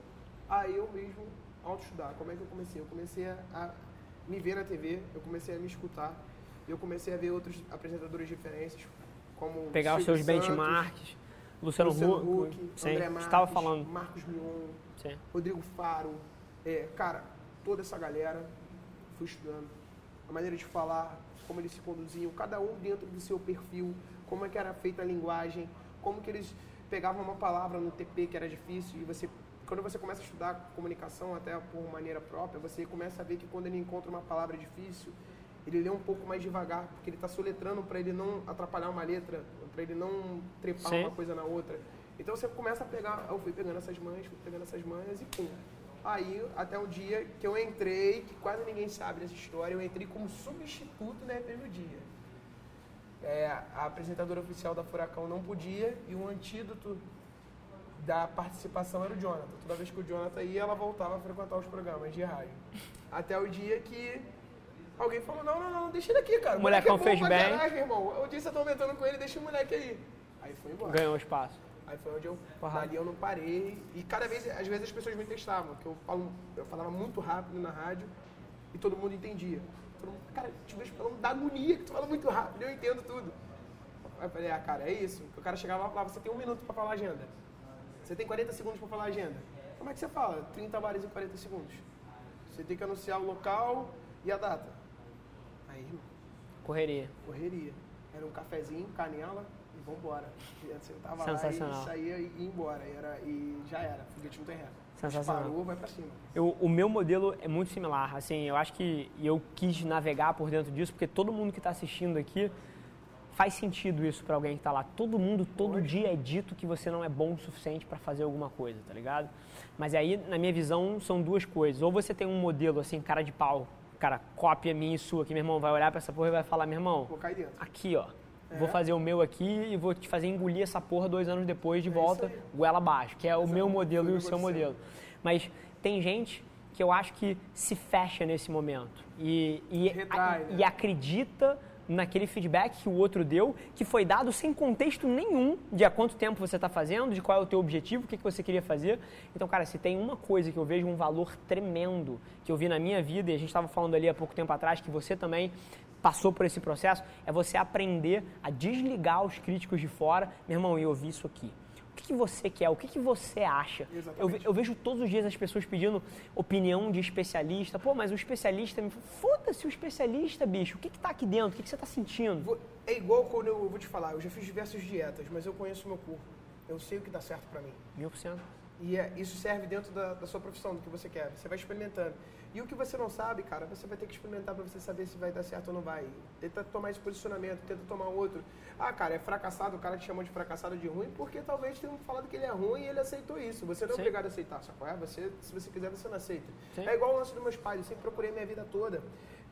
a eu mesmo autoestudar. Como é que eu comecei? Eu comecei a, me ver na TV, eu comecei a me escutar, eu comecei a ver outros apresentadores diferentes, como Pegar os seus Santos, benchmarks. Luciano, Luciano Huck. Huck, Sim, André Marques, estava falando. Marcos Mion, Sim. Rodrigo Faro, é, cara, toda essa galera, fui estudando. A maneira de falar, como eles se conduziam, cada um dentro do seu perfil, como é que era feita a linguagem, como que eles pegavam uma palavra no TP que era difícil e você, quando você começa a estudar comunicação até por maneira própria, você começa a ver que quando ele encontra uma palavra difícil, ele lê um pouco mais devagar, porque ele está soletrando para ele não atrapalhar uma letra, para ele não trepar Sim. uma coisa na outra. Então você começa a pegar, eu fui pegando essas manhas, fui pegando essas manhas e pum. Aí, até um dia que eu entrei, que quase ninguém sabe dessa história, eu entrei como substituto na EP no dia. É, a apresentadora oficial da Furacão não podia e o antídoto da participação era o Jonathan. Toda vez que o Jonathan ia, ela voltava a frequentar os programas de rádio. Até o dia que alguém falou, não, não, não, deixa ele aqui, cara. O molecão é fez bem. Caraca, irmão. O dia você tá aumentando com ele, deixa o moleque aí. Aí foi embora. Ganhou espaço. Aí foi onde eu, Porra. ali eu não parei. E cada vez, às vezes as pessoas me testavam, que eu, falo, eu falava muito rápido na rádio e todo mundo entendia. Todo mundo, cara, te vejo falando da agonia que tu fala muito rápido, eu entendo tudo. Aí eu falei, ah, cara, é isso. O cara chegava lá e falava, você tem um minuto pra falar a agenda. Você tem 40 segundos pra falar a agenda. Como é que você fala? 30 bares em 40 segundos. Você tem que anunciar o local e a data. Aí, irmão, Correria. correria. Era um cafezinho, canela, e vambora. Eu tava Sensacional. lá e saía e ia embora. E, era, e já era, foguete no terreno. Sensacional. Disparou, vai pra cima. Eu- o meu modelo é muito similar. Assim, eu acho que eu quis navegar por dentro disso, porque todo mundo que está assistindo aqui faz sentido isso para alguém que está lá. Todo mundo, todo dia é dito que você não é bom o suficiente para fazer alguma coisa, tá ligado? Mas aí, na minha visão, são duas coisas. Ou você tem um modelo, assim, cara de pau, cara, cópia minha e sua, que meu irmão vai olhar para essa porra e vai falar, meu irmão, Vou cair dentro. aqui, ó. É. Vou fazer o meu aqui e vou te fazer engolir essa porra dois anos depois de É volta, goela abaixo, que é o meu Exatamente, modelo e o seu modelo. Mas tem gente que eu acho que se fecha nesse momento e, e, Retrai, a- né? e acredita naquele feedback que o outro deu, que foi dado sem contexto nenhum de há quanto tempo você está fazendo, de qual é o teu objetivo, o que, que você queria fazer. Então, cara, se tem uma coisa que eu vejo um valor tremendo que eu vi na minha vida, e a gente estava falando ali há pouco tempo atrás, que você também passou por esse processo, é você aprender a desligar os críticos de fora. Meu irmão, eu ouvi isso aqui. O que, que você quer? O que, que você acha? Eu, eu vejo todos os dias as pessoas pedindo opinião de especialista. Pô, mas o especialista me foda-se o especialista, bicho. O que, que tá aqui dentro? O que, que você tá sentindo? É igual quando eu vou te falar, eu já fiz diversas dietas, mas eu conheço o meu corpo. Eu sei o que dá certo pra mim. Mil por cento. E é- isso serve dentro da, da sua profissão, do que você quer. Você vai experimentando. E o que você não sabe, cara, você vai ter que experimentar para você saber se vai dar certo ou não vai. Tenta tomar esse posicionamento, tenta tomar outro. Ah, cara, é fracassado, o cara te chamou de fracassado de ruim, porque talvez tenham falado que ele é ruim e ele aceitou isso. Você não é Sim. obrigado a aceitar, só é? Você, se você quiser, você não aceita. Sim. É igual o lance dos meus pais. Eu sempre procurei minha vida toda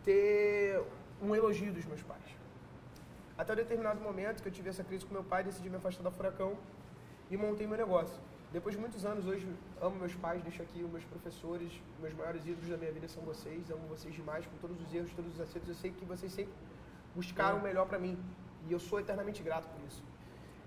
ter um elogio dos meus pais. Até um determinado momento que eu tive essa crise com meu pai, decidi me afastar da Furacão e montei meu negócio. Depois de muitos anos, hoje amo meus pais, deixo aqui os meus professores, meus maiores ídolos da minha vida são vocês, amo vocês demais, com todos os erros, todos os acertos. Eu sei que vocês sempre buscaram o melhor pra mim e eu sou eternamente grato por isso.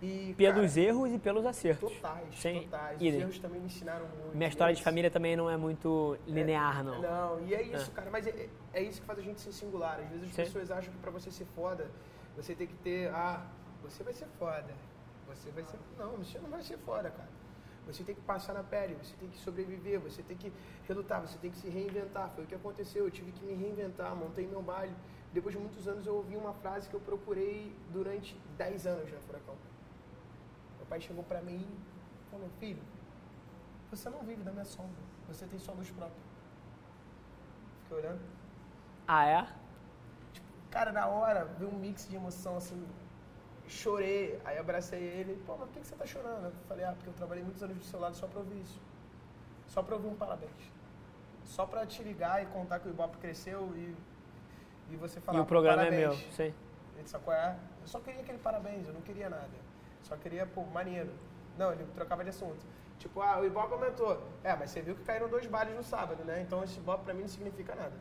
E, Pelos cara, erros e pelos acertos. totais, Sim. totais. Os erros também me ensinaram muito. Minha história de família também não é muito linear, não. não, e é isso, cara. Mas é, é isso que faz a gente ser singular. Às vezes as Sim. pessoas acham que pra você ser foda, você tem que ter. Ah, você vai ser foda. Você vai ser. Não, você não vai ser foda, cara. Você tem que passar na pele, você tem que sobreviver, você tem que relutar, você tem que se reinventar. Foi o que aconteceu. Eu tive que me reinventar, montei meu baile. Depois de muitos anos eu ouvi uma frase que eu procurei durante 10 anos na Furacão. Meu pai chegou pra mim e falou: Filho, você não vive da minha sombra, você tem sua luz própria. Fiquei olhando. Ah, é? Cara, na hora, veio um mix de emoção, assim, chorei, aí abracei ele, pô, mas por que que você tá chorando? Eu falei, ah, porque eu trabalhei muitos anos do seu lado só pra ouvir isso. Só pra ouvir um parabéns. Só pra te ligar e contar que o Ibope cresceu e, e você falar, e o programa parabéns. é meu, sim. Ele disse, qual é? Eu só queria aquele parabéns, eu não queria nada. Só queria, pô, maneiro. Não, ele trocava de assunto. Tipo, ah, o Ibope aumentou. É, mas você viu que caíram dois bailes no sábado, né? Então esse Ibope pra mim não significa nada.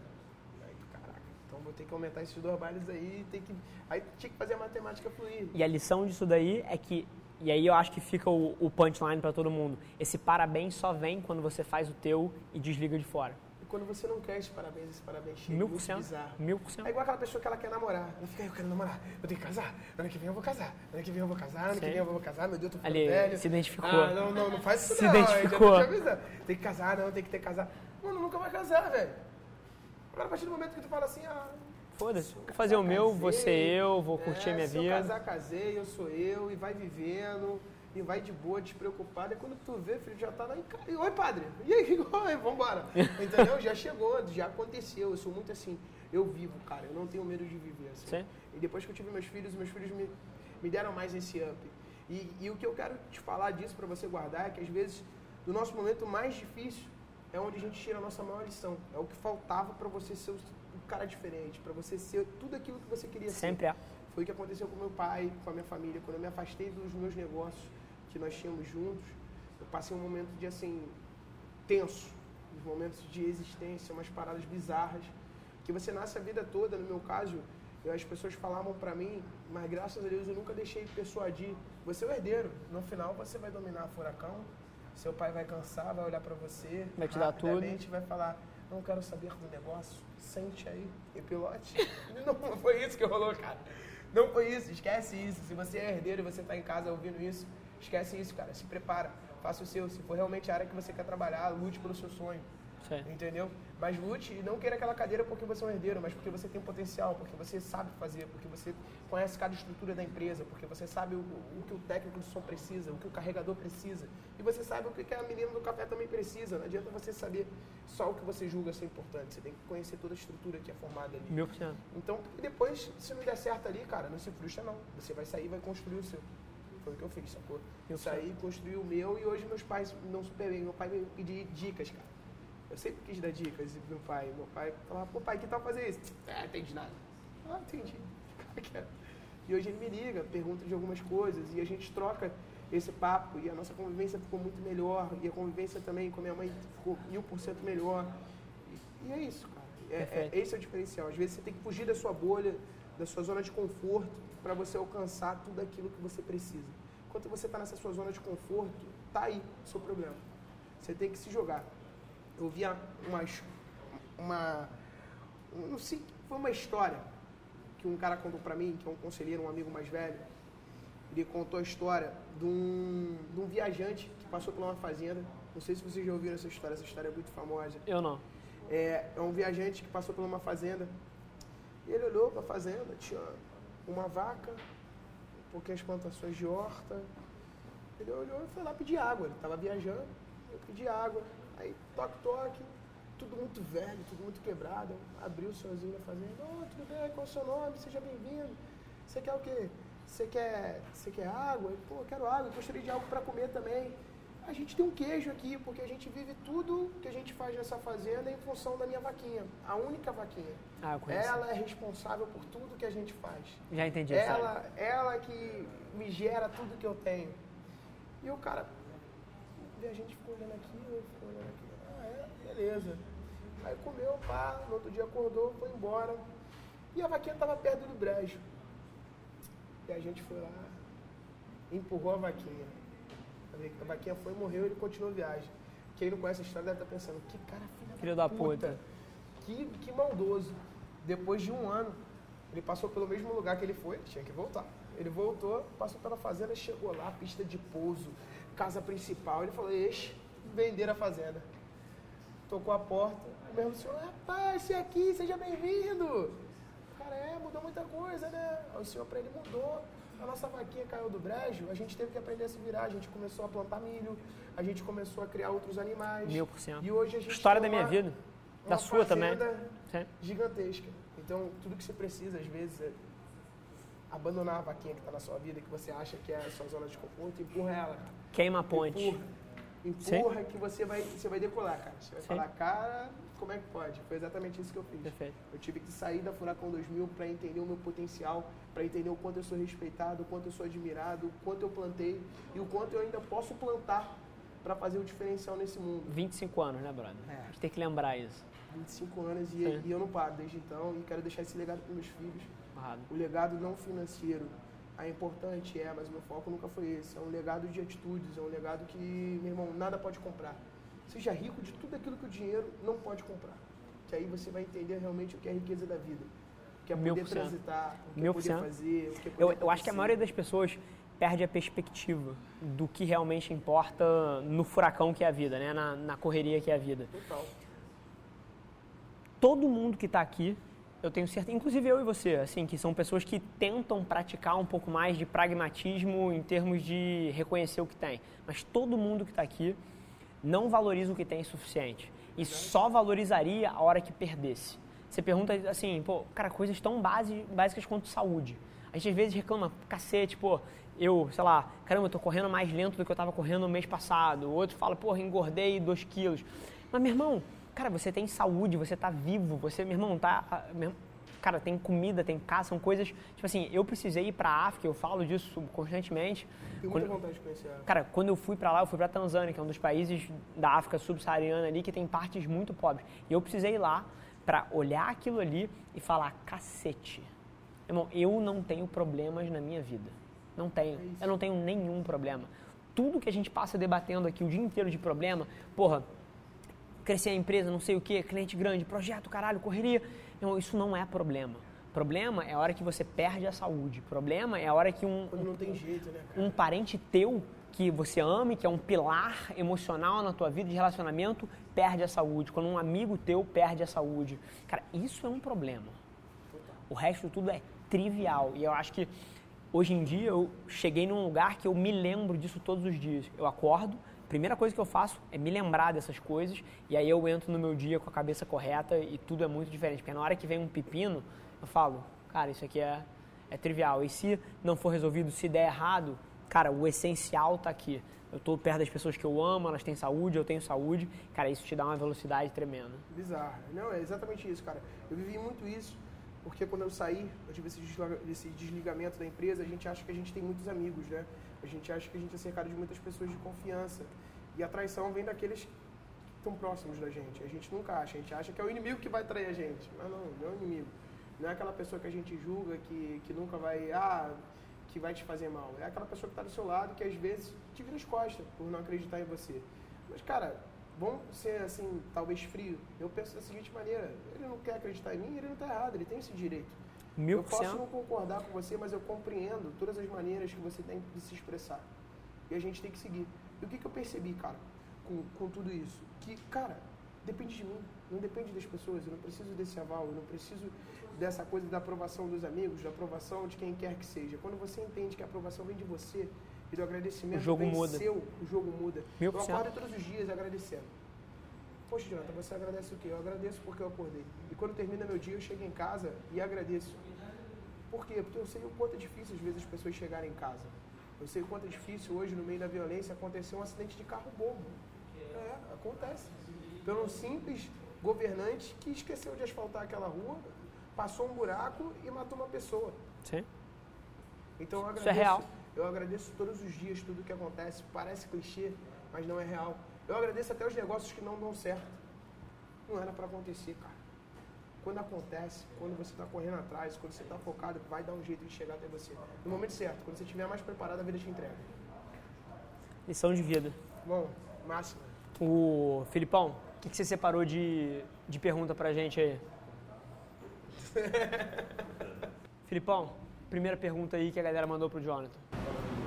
Aí, tu, caraca, então vou ter que aumentar esses dois bailes aí, tem que... Aí tinha que fazer a matemática fluir. E a lição disso daí é que, e aí eu acho que fica o, o punchline pra todo mundo. Esse parabéns só vem quando você faz o teu e desliga de fora. E quando você não quer esse parabéns, esse parabéns chega, Mil por cento. bizarro. Mil por cento. É igual aquela pessoa que ela quer namorar. Ela fica, eu quero namorar, eu tenho que casar. Ano que vem eu vou casar. Ano que vem eu vou casar, ano que Sim. vem eu vou casar. Meu Deus, eu tô ficando Ali, velho. se identificou. Ah, não, não, não faz isso Se não. identificou. Te avisando. Tem que casar, não, tem que ter que casar. Mano, nunca vai casar, velho. Agora, a partir do momento que tu fala assim, ah... Foda-se. Vou fazer o meu, vou ser casei, eu, vou curtir a é, minha se eu vida. casar, casei, eu sou eu, e vai vivendo, e vai de boa, despreocupado. E quando tu vê, filho, já tá lá em casa. E, Oi, padre. E aí, oi, vambora. Entendeu? Já chegou, já aconteceu. Eu sou muito assim. Eu vivo, cara. Eu não tenho medo de viver. Assim. Sim. E depois que eu tive meus filhos, meus filhos me, me deram mais esse up. E, e o que eu quero te falar disso pra você guardar é que às vezes, no nosso momento mais difícil, é onde a gente tira a nossa maior lição. É o que faltava pra você ser o cara diferente, pra você ser tudo aquilo que você queria ser. Sempre é. Foi o que aconteceu com meu pai, com a minha família. Quando eu me afastei dos meus negócios que nós tínhamos juntos, eu passei um momento de assim tenso, uns momentos de existência, umas paradas bizarras, que você nasce a vida toda. No meu caso, eu, as pessoas falavam pra mim, mas graças a Deus eu nunca deixei persuadir. Você é o herdeiro. No final você vai dominar furacão. Seu pai vai cansar, vai olhar pra você, Vai te dar tudo. vai falar: não quero saber do negócio, sente aí e pilote. não foi isso que rolou, cara. Não foi isso, esquece isso. Se você é herdeiro e você tá em casa ouvindo isso, esquece isso, cara. Se prepara, faça o seu. Se for realmente a área que você quer trabalhar, lute pelo seu sonho. Sim. Entendeu? Mas lute e não queira aquela cadeira porque você é um herdeiro, mas porque você tem potencial, porque você sabe fazer, porque você conhece cada estrutura da empresa, porque você sabe o, o que o técnico de som precisa, o que o carregador precisa. E você sabe o que a menina do café também precisa. Não adianta você saber só o que você julga ser importante. Você tem que conhecer toda a estrutura que é formada ali. Mil por cento. Então, depois, se não der certo ali, cara, não se frustra não. Você vai sair e vai construir o seu. Foi o que eu fiz, sacou? Eu saí, construí o meu e hoje meus pais não superei. Meu pai me pediu dicas, cara. Eu sempre quis dar dicas pro meu pai. Meu pai falava, pô pai, que tal fazer isso? É, entendi nada. Ah, entendi. E hoje ele me liga, pergunta de algumas coisas e a gente troca esse papo e a nossa convivência ficou muito melhor e a convivência também com a minha mãe ficou mil por cento melhor. E, e, é isso, cara. É, é, esse é o diferencial. Às vezes você tem que fugir da sua bolha, da sua zona de conforto para você alcançar tudo aquilo que você precisa. Enquanto você está nessa sua zona de conforto, tá aí o seu problema. Você tem que se jogar eu via umas, uma, não sei, foi uma história que um cara contou para mim, que é um conselheiro, um amigo mais velho. Ele contou a história de um, de um viajante que passou por uma fazenda. Não sei se vocês já ouviram essa história, essa história é muito famosa. Eu não. É, é um viajante que passou por uma fazenda. E ele olhou para a fazenda, tinha uma vaca, um pouquinho as plantações de horta. Ele olhou e foi lá pedir água. Ele estava viajando, eu pedi água. Aí, toque, toque, tudo muito velho, tudo muito quebrado. Abriu o senhorzinho da fazenda, oh, tudo bem, qual é o seu nome? Seja bem-vindo. Você quer o quê? Você quer, você quer água? Pô, eu quero água, eu gostaria de algo para comer também. A gente tem um queijo aqui, porque a gente vive tudo que a gente faz nessa fazenda em função da minha vaquinha. A única vaquinha. Ah, eu conheço. Ela é responsável por tudo que a gente faz. Já entendi. Ela, ela que me gera tudo que eu tenho. E o cara, e a gente ficou olhando aqui, eu ficou olhando aqui. Ah, é? Beleza. Aí comeu, pá, no outro dia acordou, foi embora. E a vaquinha estava perto do brejo. E a gente foi lá, empurrou a vaquinha. A vaquinha foi, morreu e ele continuou a viagem. Quem não conhece a história deve estar tá pensando, que cara filho, filho da, puta. puta. Que, que maldoso. Depois de um ano, ele passou pelo mesmo lugar que ele foi, tinha que voltar. Ele voltou, passou pela fazenda, chegou lá, pista de pouso, casa principal. Ele falou, ex, vender a fazenda. Tocou a porta, o mesmo senhor, rapaz, você aqui, seja bem-vindo. Cara, é, mudou muita coisa, né? O senhor para ele mudou. A nossa vaquinha caiu do brejo, a gente teve que aprender a se virar. A gente começou a plantar milho, a gente começou a criar outros animais. Mil por cento. E hoje a gente História da minha vida. Da sua também. Gigantesca. Então, tudo que você precisa, às vezes, é abandonar a vaquinha que está na sua vida, que você acha que é a sua zona de conforto, empurra ela, cara. Queima a ponte. Empurra. Empurra Sim. que você vai, você vai decolar, cara. Você vai Sim. falar, cara, como é que pode? Foi exatamente isso que eu fiz. Perfeito. Eu tive que sair da Furacão 2000 para entender o meu potencial, para entender o quanto eu sou respeitado, o quanto eu sou admirado, o quanto eu plantei e o quanto eu ainda posso plantar para fazer o diferencial nesse mundo. 25 anos, né, brother? É. A gente tem que lembrar isso. 25 anos e, e eu não paro desde então e quero deixar esse legado para meus filhos O legado não financeiro é importante, é, mas o meu foco nunca foi esse. É um legado de atitudes, é um legado que, meu irmão, nada pode comprar. Seja rico de tudo aquilo que o dinheiro não pode comprar. Que aí você vai entender realmente o que é a riqueza da vida. O que é poder transitar, o que é poder fazer, o que é poder eu, eu acho que a maioria das pessoas perde a perspectiva do que realmente importa no furacão que é a vida, né? na, na correria que é a vida. Total. Todo mundo que está aqui eu tenho certeza, inclusive eu e você, assim, que são pessoas que tentam praticar um pouco mais de pragmatismo em termos de reconhecer o que tem. Mas todo mundo que está aqui não valoriza o que tem o suficiente. E só valorizaria a hora que perdesse. Você pergunta assim, pô, cara, coisas tão base, básicas quanto saúde. A gente às vezes reclama, cacete, pô, eu, sei lá, caramba, eu tô correndo mais lento do que eu estava correndo no mês passado. O outro fala, porra, engordei 2 quilos. Mas, meu irmão, Cara, você tem saúde, você tá vivo, você, meu irmão, tá. Ah, cara, tem comida, tem casa, são coisas. Tipo assim, eu precisei ir pra África, eu falo disso constantemente. Tenho muita vontade de conhecer a África. Cara, quando eu fui para lá, eu fui pra Tanzânia, que é um dos países da África subsaariana ali, que tem partes muito pobres. E eu precisei ir lá para olhar aquilo ali e falar: cacete. Irmão, eu não tenho problemas na minha vida. Não tenho. É eu não tenho nenhum problema. Tudo que a gente passa debatendo aqui o dia inteiro de problema, porra crescer a empresa, não sei o que, cliente grande, projeto, caralho, correria. Não, isso não é problema. Problema é a hora que você perde a saúde. Problema é a hora que um, Quando não tem jeito, né, um parente teu que você ame, que é um pilar emocional na tua vida de relacionamento, perde a saúde. Quando um amigo teu perde a saúde. Cara, isso é um problema. O resto tudo é trivial. E eu acho que hoje em dia eu cheguei num lugar que eu me lembro disso todos os dias. Eu acordo, primeira coisa que eu faço é me lembrar dessas coisas e aí eu entro no meu dia com a cabeça correta e tudo é muito diferente. Porque na hora que vem um pepino, eu falo, cara, isso aqui é, é trivial. E se não for resolvido, se der errado, cara, o essencial está aqui. Eu estou perto das pessoas que eu amo, elas têm saúde, eu tenho saúde. Cara, isso te dá uma velocidade tremenda. Bizarro. Não, é exatamente isso, cara. Eu vivi muito isso, porque quando eu saí, eu tive esse desligamento da empresa, a gente acha que a gente tem muitos amigos, né? A gente acha que a gente é cercado de muitas pessoas de confiança. E a traição vem daqueles que estão próximos da gente. A gente nunca acha. A gente acha que é o inimigo que vai trair a gente. Mas não, não é o inimigo. Não é aquela pessoa que a gente julga, que, que nunca vai... Ah, que vai te fazer mal. É aquela pessoa que está do seu lado que às vezes te vira as costas por não acreditar em você. Mas, cara, vamos ser assim, talvez frio. Eu penso da seguinte maneira: ele não quer acreditar em mim, ele não está errado, ele tem esse direito. Mil eu posso não concordar com você, mas eu compreendo todas as maneiras que você tem de se expressar. E a gente tem que seguir. E o que, que eu percebi, cara, com, com tudo isso? Que, cara, depende de mim, não depende das pessoas. Eu não preciso desse aval, eu não preciso dessa coisa da aprovação dos amigos, da aprovação de quem quer que seja. Quando você entende que a aprovação vem de você e do agradecimento o jogo vem muda. seu, o jogo muda. Mil eu acordo todos os dias agradecendo. Poxa, Jonathan, você agradece o quê? Eu agradeço porque eu acordei. E quando termina meu dia, eu chego em casa e agradeço. Por quê? Porque eu sei o quanto é difícil às vezes as pessoas chegarem em casa. Eu sei o quanto é difícil hoje, no meio da violência, acontecer um acidente de carro bobo. É, acontece. Pelo simples governante que esqueceu de asfaltar aquela rua, passou um buraco e matou uma pessoa. Sim. Então eu agradeço, Isso é real. Eu agradeço todos os dias tudo o que acontece. Parece clichê, mas não é real. Eu agradeço até os negócios que não dão certo. Não era para acontecer, cara. Quando acontece, quando você está correndo atrás, quando você está focado, vai dar um jeito de chegar até você. No momento certo, quando você estiver mais preparado, a vida te entrega. Lição de vida. Bom, máxima. O Filipão, o que, que você separou de, de pergunta pra gente aí? Filipão, primeira pergunta aí que a galera mandou pro Jonathan.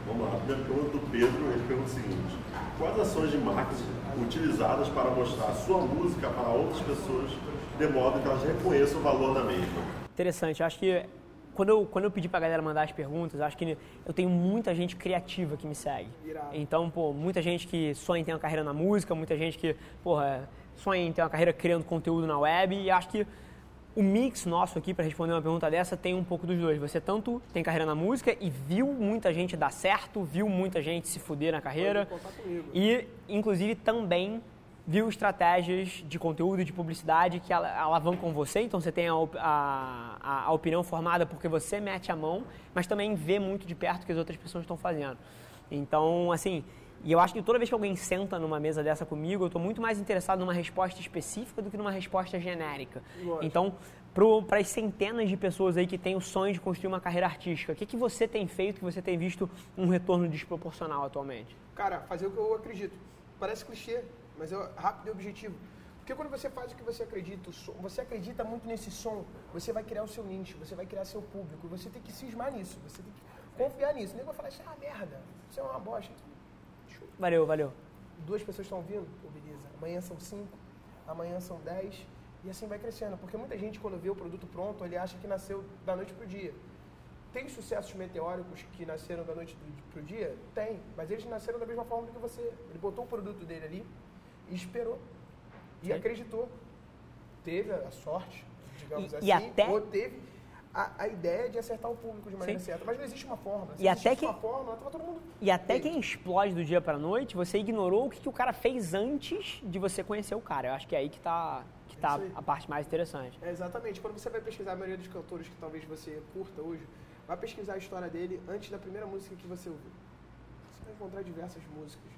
Vamos lá, a primeira pergunta do Pedro, ele pergunta o seguinte: Quais ações de marketing utilizadas para mostrar a sua música para outras pessoas, de modo que elas reconheçam o valor da mesma? Interessante, acho que quando eu, quando eu pedi pra galera mandar as perguntas, acho que eu tenho muita gente criativa que me segue. Irado. Então, pô, muita gente que sonha em ter uma carreira na música, muita gente que, porra, sonha em ter uma carreira criando conteúdo na web, e acho que o mix nosso aqui para responder uma pergunta dessa tem um pouco dos dois. Você tanto tem carreira na música e viu muita gente dar certo, viu muita gente se fuder na carreira e inclusive também viu estratégias de conteúdo de publicidade que ala- alavancam você, então você tem a, a- a opinião formada porque você mete a mão, mas também vê muito de perto o que as outras pessoas estão fazendo. Então, assim, e eu acho que toda vez que alguém senta numa mesa dessa comigo, eu estou muito mais interessado numa resposta específica do que numa resposta genérica. Lógico. Então, para as centenas de pessoas aí que têm o sonho de construir uma carreira artística, o que, que você tem feito que você tem visto um retorno desproporcional atualmente? Cara, fazer o que eu acredito. Parece clichê, mas é rápido e objetivo. Porque quando você faz o que você acredita, som- você acredita muito nesse som, você vai criar o seu nicho, você vai criar seu público, você tem que cismar nisso, você tem que confiar nisso. O nego vai falar assim, ah, merda, isso é uma bosta. Valeu, valeu. Duas pessoas estão vindo? Pô, beleza. Amanhã são cinco, amanhã são dez, e assim vai crescendo. Porque muita gente, quando vê o produto pronto, ele acha que nasceu da noite pro dia. Tem sucessos meteóricos que nasceram da noite pro dia? Tem, mas eles nasceram da mesma forma que você. Ele botou o produto dele ali e esperou. E Sim. acreditou. Teve a sorte, digamos E- assim, e até- ou teve a, a ideia de acertar o público de maneira Sim. certa. Mas não existe uma forma. Se E até que- uma forma, tava todo mundo... E até feito. quem explode do dia pra noite, você ignorou o que, que o cara fez antes de você conhecer o cara. Eu acho que é aí que tá, que tá Isso aí. a parte mais interessante. É, exatamente. Quando você vai pesquisar a maioria dos cantores que talvez você curta hoje, vai pesquisar a história dele antes da primeira música que você ouviu. Você vai encontrar diversas músicas.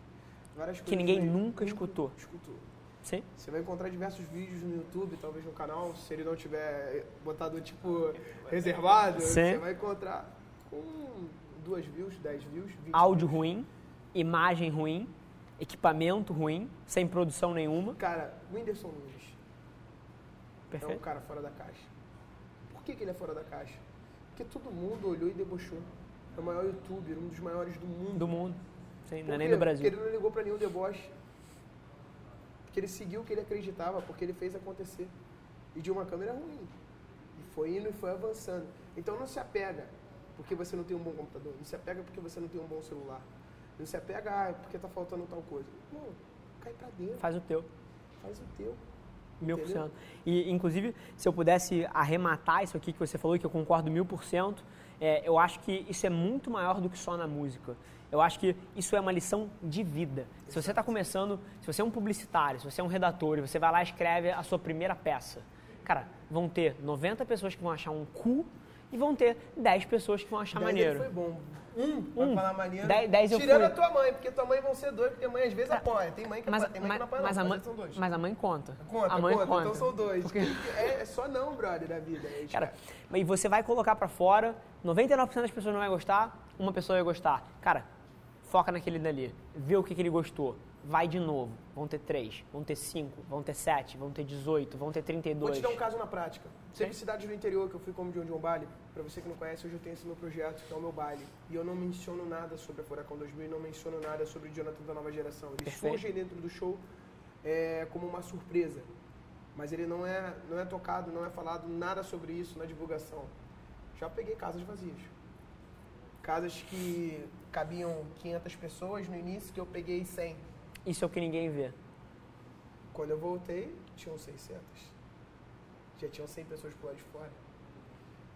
Várias Que ninguém nunca escutou. escutou. Sim? Você vai encontrar diversos vídeos no YouTube, talvez no canal, se ele não tiver botado tipo reservado, Sim. você vai encontrar com duas views, 10 views, 20 Áudio views. ruim, imagem ruim, equipamento ruim, sem produção nenhuma. Cara, Whindersson Nunes é um Perfeito? cara fora da caixa. Por que, que ele é fora da caixa? Porque todo mundo olhou e debochou. É o maior youtuber, um dos maiores do mundo. Do mundo. Sim, não é nem do Brasil. Porque ele não ligou pra nenhum deboche. Porque ele seguiu o que ele acreditava, porque ele fez acontecer. E de uma câmera ruim. E foi indo e foi avançando. Então não se apega porque você não tem um bom computador. Não se apega porque você não tem um bom celular. Não se apega ah, porque tá faltando tal coisa. Não, cai pra dentro. Faz o teu. Faz o teu. Mil por cento. E, inclusive, se eu pudesse arrematar isso aqui que você falou, que eu concordo mil por cento, é, eu acho que isso é muito maior do que só na música. Eu acho que isso é uma lição de vida. Se você está começando, se você é um publicitário, se você é um redator e você vai lá e escreve a sua primeira peça, cara, vão ter 90 pessoas que vão achar um cu e vão ter 10 pessoas que vão achar Dez maneiro. foi bom. Um, Um. vai falar maneiro. Dez- dez eu Tirando fui. a tua mãe, porque tua mãe vão ser dois, porque a mãe às vezes apoia. Tem mãe que Mas, apoia, tem mãe mas, que não apoia, mas não, a mãe, são dois. mas a mãe conta. Conta, a mãe conta, conta. então são dois. Porque- É, é só não, brother, da vida. É, tipo, Cara, e você vai colocar pra fora, 99% das pessoas não vai gostar, uma pessoa vai gostar. Cara, foca naquele dali, vê o que, que ele gostou, vai de novo. Vão ter 3, vão ter 5, vão ter 7, vão ter 18, vão ter 32. Vou te dar um caso na prática. Teve cidades do interior que eu fui como John John Bali. Pra você que não conhece, hoje eu tenho esse meu projeto, que é o meu baile. E eu não menciono nada sobre a Furacão 2000 e não menciono nada sobre o Jonathan da Nova Geração. Eles Perfeito. surgem dentro do show é, como uma surpresa. Mas ele não é, não é tocado, não é falado nada sobre isso na divulgação. Já peguei casas vazias. Casas que cabiam 500 pessoas no início, que eu peguei 100. Isso é o que ninguém vê. Quando eu voltei, tinham 600. Já tinham 100 pessoas por lá de fora.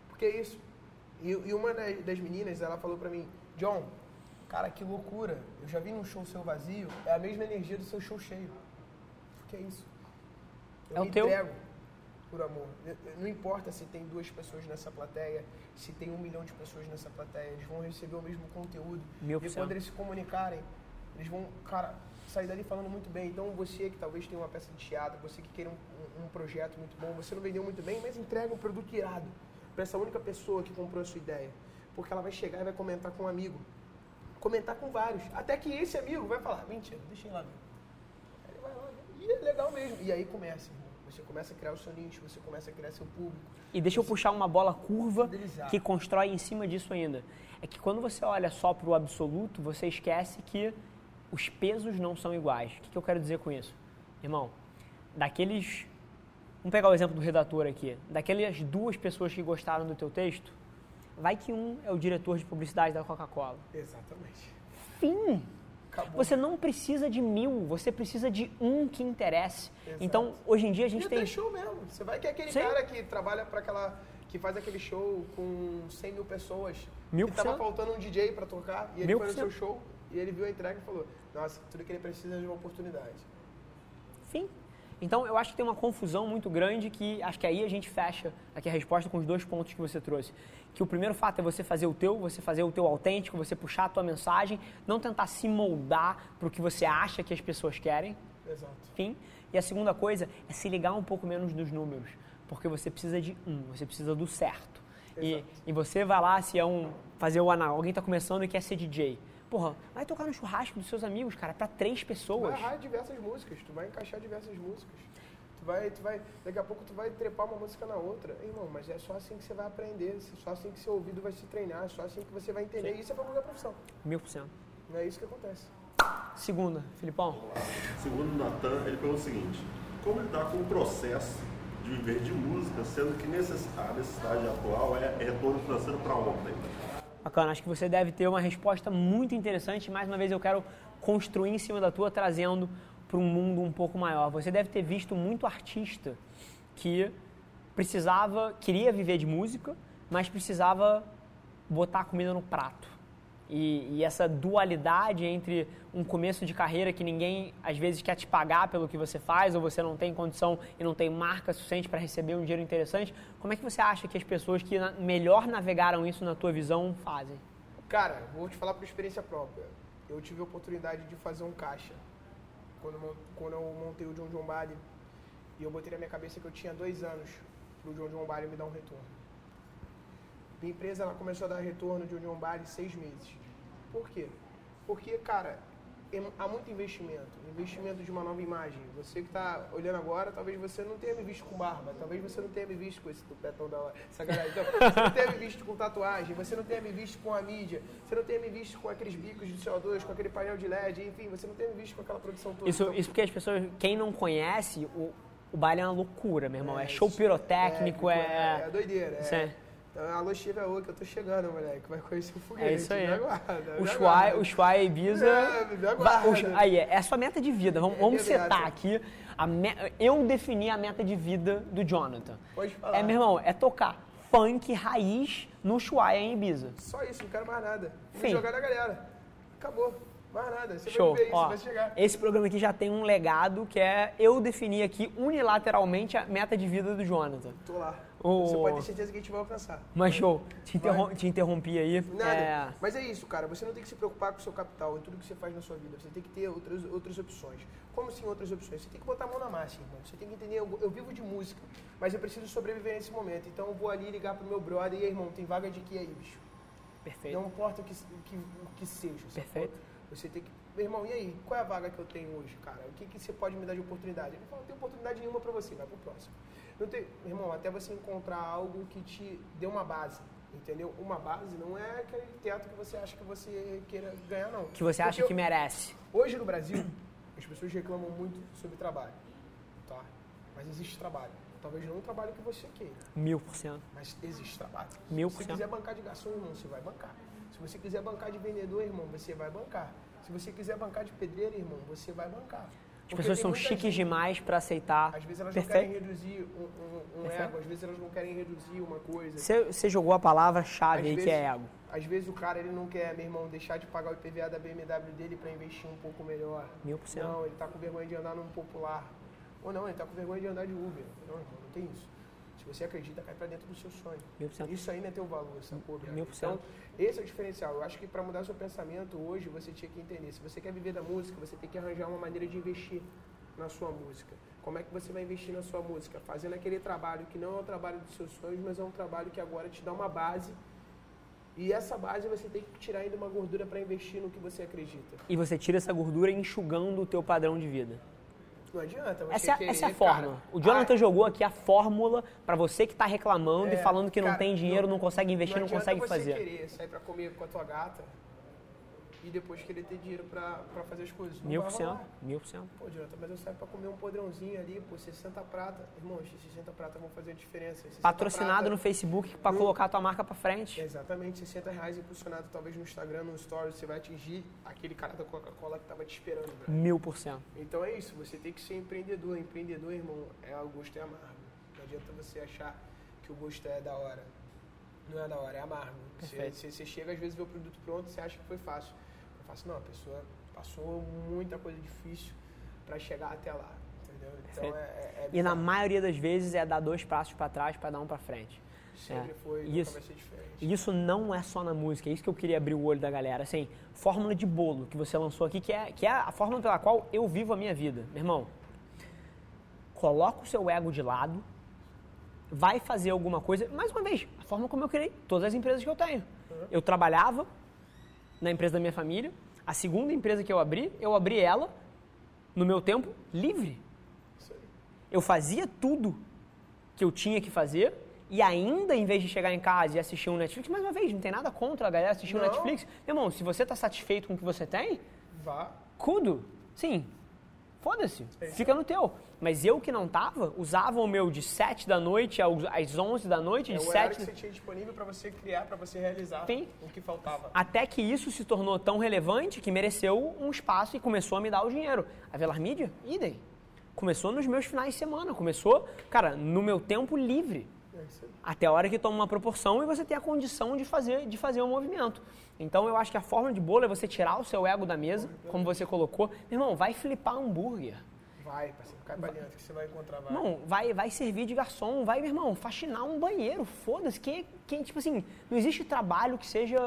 Porque é isso. E, e uma das, das meninas, ela falou pra mim, John, cara, que loucura. Eu já vi num show seu vazio, é a mesma energia do seu show cheio. Porque é isso. Eu É o me teu. entrego por amor. Não importa se tem duas pessoas nessa plateia, se tem um milhão de pessoas nessa plateia, eles vão receber o mesmo conteúdo. Mil e quando eles se comunicarem, eles vão, cara, sair dali falando muito bem. Então você que talvez tenha uma peça de teatro, você que queira um, um- um projeto muito bom, você não vendeu muito bem, mas entrega um produto irado para essa única pessoa que comprou a sua ideia. Porque ela vai chegar e vai comentar com um amigo. Comentar com vários. Até que esse amigo vai falar, mentira, deixa ele lá ele vai lá, e é legal mesmo. E aí começa, irmão. Você começa a criar o seu nicho, você começa a criar seu público. E deixa eu puxar uma bola curva Fidelizar. que constrói em cima disso ainda. É que quando você olha só para o absoluto, você esquece que os pesos não são iguais. O que, que eu quero dizer com isso? Irmão, daqueles. Vamos pegar o exemplo do redator aqui. Daquelas duas pessoas que gostaram do teu texto, vai que um é o diretor de publicidade da Coca-Cola. Exatamente. Fim! Acabou. Você não precisa de mil, você precisa de um que interesse. Exato. Então, hoje em dia a E gente até tem. show mesmo. Você vai que é aquele Sim. cara que trabalha para aquela. que faz aquele show com 100 mil pessoas. Mil que tava faltando um DJ para tocar. E ele Mil foi no seu show e ele viu a entrega e falou: Nossa, tudo que ele precisa é de uma oportunidade. Fim. Então, eu acho que tem uma confusão muito grande que acho que aí a gente fecha aqui a resposta com os dois pontos que você trouxe. Que o primeiro fato é você fazer o teu, você fazer o teu autêntico, você puxar a tua mensagem, não tentar se moldar para o que você acha que as pessoas querem. Exato. Fim. E a segunda coisa é se ligar um pouco menos nos números, porque você precisa de um, você precisa do certo. E, Exato. e você vai lá, se é um. fazer o anal, alguém está começando e quer ser DJ. Porra, vai tocar no churrasco dos seus amigos, cara, para três pessoas. vai errar diversas músicas, tu vai encaixar diversas músicas. Tu vai, tu vai, daqui a pouco tu vai trepar uma música na outra. Irmão, mas é só assim que você vai aprender, é só assim que seu ouvido vai se treinar, é só assim que você vai entender. Isso é pra qualquer profissão. Mil por cento. É isso que acontece. Segunda, Filipão. Segundo o Natan, ele pergunta o seguinte: como lidar com o processo de viver de música, sendo que necess- a necessidade atual é retorno financeiro para ontem? Bacana, acho que você deve ter uma resposta muito interessante. Mais uma vez eu quero construir em cima da tua, trazendo para um mundo um pouco maior. Você deve ter visto muito artista que precisava, queria viver de música, mas precisava botar a comida no prato. E, e essa dualidade entre um começo de carreira que ninguém às vezes quer te pagar pelo que você faz, ou você não tem condição e não tem marca suficiente para receber um dinheiro interessante, como é que você acha que as pessoas que melhor navegaram isso na tua visão fazem? Cara, vou te falar por experiência própria. Eu tive a oportunidade de fazer um caixa. Quando, quando eu montei o John John Bali, e eu botei na minha cabeça que eu tinha dois anos pro John John Bali me dar um retorno. Minha empresa ela começou a dar retorno de John Bali seis meses. Por quê? Porque, cara, há muito investimento. Investimento de uma nova imagem. Você que está olhando agora, talvez você não tenha me visto com barba. Talvez você não tenha me visto com esse tupetão da hora. Sacanagem. Então, você não tenha me visto com tatuagem. Você não tenha me visto com a mídia. Você não tenha me visto com aqueles bicos de CO2, com aquele painel de LED. Enfim, você não tenha me visto com aquela produção toda. Isso, Então, isso porque as pessoas, quem não conhece, o, o baile é uma loucura, meu irmão. É, É, show isso- técnico, é. é, é doideira. É. é- Então, alô, Steve Aoki, que eu tô chegando, moleque. Vai conhecer o foguete. É isso aí. Me aguarda, O Shuai, o Shuai Ibiza. É, me aguarda. aí, é, é a sua meta de vida. Vamos, É vamos setar aqui. Me- eu defini a meta de vida do Jonathan. Pode falar. É, meu irmão, é tocar funk raiz no Shuai em Ibiza. Só isso, não quero mais nada. Fim. Vou jogar na galera. Acabou. Mais nada. Você Show. vai isso, Ó, vai chegar. esse programa aqui já tem um legado que é eu definir aqui unilateralmente a meta de vida do Jonathan. Tô lá. O- Você pode ter certeza que a gente vai alcançar. Mas show, te, interrom- te interrompi aí. Nada. É, Mas é isso, cara. Você não tem que se preocupar com o seu capital em tudo que você faz na sua vida. Você tem que ter outras, outras opções. Como assim outras opções? Você tem que botar a mão na massa, irmão. Você tem que entender, eu, eu vivo de música, mas eu preciso sobreviver nesse momento. Então eu vou ali ligar pro meu brother e aí, irmão, tem vaga de que aí, bicho? perfeito. Não importa o que, o que, o que seja. Perfeito. Você tem que. Meu irmão, e aí? Qual é a vaga que eu tenho hoje, cara? O que, que você pode me dar de oportunidade? Ele fala, não tem oportunidade nenhuma pra você, vai pro próximo. Não tem, meu irmão, até você encontrar algo que te dê uma base. Entendeu? Uma base não é aquele teto que você acha que você queira ganhar, não. Que você acha Porque que merece. Hoje no Brasil, as pessoas reclamam muito sobre trabalho. Tá? Mas existe trabalho. Talvez não o trabalho que você queira. Mil por cento. Mas existe trabalho. Mil Se por você cento. quiser bancar de garçom, irmão, você vai bancar. Se você quiser bancar de vendedor, irmão, você vai bancar. Se você quiser bancar de pedreiro, irmão, você vai bancar. As pessoas são chiques demais pra aceitar. Às vezes elas não Perfeito. querem reduzir um, um- um ego, às vezes elas não querem reduzir uma coisa. Você, você jogou a palavra-chave aí que é ego. Às vezes o cara ele não quer, meu irmão, deixar de pagar o IPVA da BMW dele para investir um pouco melhor. Mil por cento. Não, ele tá com vergonha de andar num popular. Ou não, ele tá com vergonha de andar de Uber. Não, irmão, não tem isso. Se você acredita, cai pra dentro do seu sonho. Isso aí não é teu valor, sacou? cento. Então, esse é o diferencial. Eu acho que para mudar seu pensamento hoje, você tinha que entender. Se você quer viver da música, você tem que arranjar uma maneira de investir na sua música. Como é que você vai investir na sua música? Fazendo aquele trabalho que não é o trabalho dos seus sonhos, mas é um trabalho que agora te dá uma base. E essa base você tem que tirar ainda uma gordura para investir no que você acredita. E você tira essa gordura enxugando o teu padrão de vida. Não adianta Essa, é a- querer, essa é a cara, fórmula. O Jonathan ah, jogou aqui a fórmula pra você que tá reclamando e É, falando que não cara, tem dinheiro, não, não- consegue investir, não, adianta consegue você fazer. querer sair pra comer com a tua gata e depois querer ter dinheiro pra, pra fazer as coisas. Não Mil por cento. Mil por cento. Pô, Jonathan, mas eu saio pra comer um podrãozinho ali, pô, 60 prata. Irmão, esses 60 prata vão fazer a diferença. 60 Patrocinado prata- no Facebook pra No- colocar a tua marca pra frente. Exatamente, 60 reais impulsionado talvez no Instagram, no Stories, você vai atingir aquele cara da Coca-Cola que tava te esperando, bro. Mil por cento. Então é isso, você tem que ser empreendedor. Empreendedor, irmão, é o gosto é amargo. Não adianta você achar que o gosto é da hora. Não é da hora, é amargo. Você, você, você chega às vezes vê o produto pronto, você acha que foi fácil. Não fácil não, a pessoa passou muita coisa difícil para chegar até lá. Entendeu? Então é, é, é E na maioria das vezes é dar dois passos pra trás pra dar um pra frente. sempre é. foi, Isso. vai ser diferente. Isso não é só na música, é isso que eu queria abrir o olho da galera. Assim, fórmula de bolo que você lançou aqui, que é, que é a fórmula pela qual eu vivo a minha vida. Meu irmão, coloca o seu ego de lado, vai fazer alguma coisa. Mais uma vez, a forma como eu criei todas as empresas que eu tenho. Eu trabalhava na empresa da minha família, a segunda empresa que eu abri, eu abri ela no meu tempo livre. Eu fazia tudo que eu tinha que fazer e ainda, em vez de chegar em casa e assistir um Netflix, mais uma vez, não tem nada contra a galera assistir um Não. Netflix. Meu irmão, se você tá satisfeito com o que você tem, Vá. cudo. Sim. Foda-se. Fica no teu. Mas eu que não tava, usava o meu de 7 da noite às 11 da noite, É de o horário 7 que você tinha disponível para você criar, para você realizar Sim. o que faltava. Até que isso se tornou tão relevante que mereceu um espaço e começou a me dar o dinheiro. A Velar Mídia, idem. Começou nos meus finais de semana. Começou, cara, no meu tempo livre. É isso aí. Até a hora que toma uma proporção e você tem a condição de fazer, de fazer um movimento. Então eu acho que a forma de bolo é você tirar o seu ego da mesa, como você colocou. Meu irmão, vai flipar hambúrguer. Vai, parceiro, cai pra dentro que você vai encontrar vai. Não, vai, vai servir de garçom, vai, meu irmão, faxinar um banheiro, foda-se. Quem, quem, tipo assim, não existe trabalho que seja.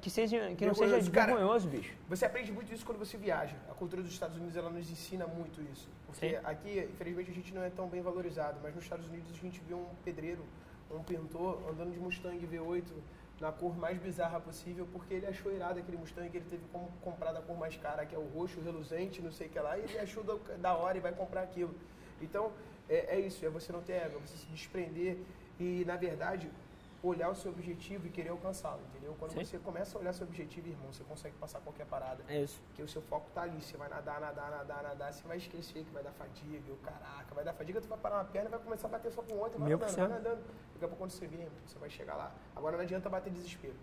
que, seja, que não seja vergonhoso, bicho. Você aprende muito isso quando você viaja. A cultura dos Estados Unidos ela nos ensina muito isso. Porque Sim. aqui, infelizmente, a gente não é tão bem valorizado, mas nos Estados Unidos a gente vê um pedreiro, um pintor andando de Mustang V8 na cor mais bizarra possível, porque ele achou irado aquele Mustang que ele teve como comprar da cor mais cara, que é o roxo reluzente, não sei o que lá, e ele achou da, hora e vai comprar aquilo. Então, é, é isso, é você não ter ego, é você se desprender e, na verdade, olhar o seu objetivo e querer alcançá-lo, entendeu? Quando Sim. você começa a olhar seu objetivo, irmão, você consegue passar qualquer parada. É isso. Porque o seu foco tá ali, você vai nadar, nadar, nadar, nadar, você vai esquecer que vai dar fadiga, o caraca, vai dar fadiga, tu vai parar uma perna e vai começar a bater só com outra, vai nadando, vai nadando. Daqui a pouco quando você vê, irmão, você vai chegar lá. Agora não adianta bater desespero.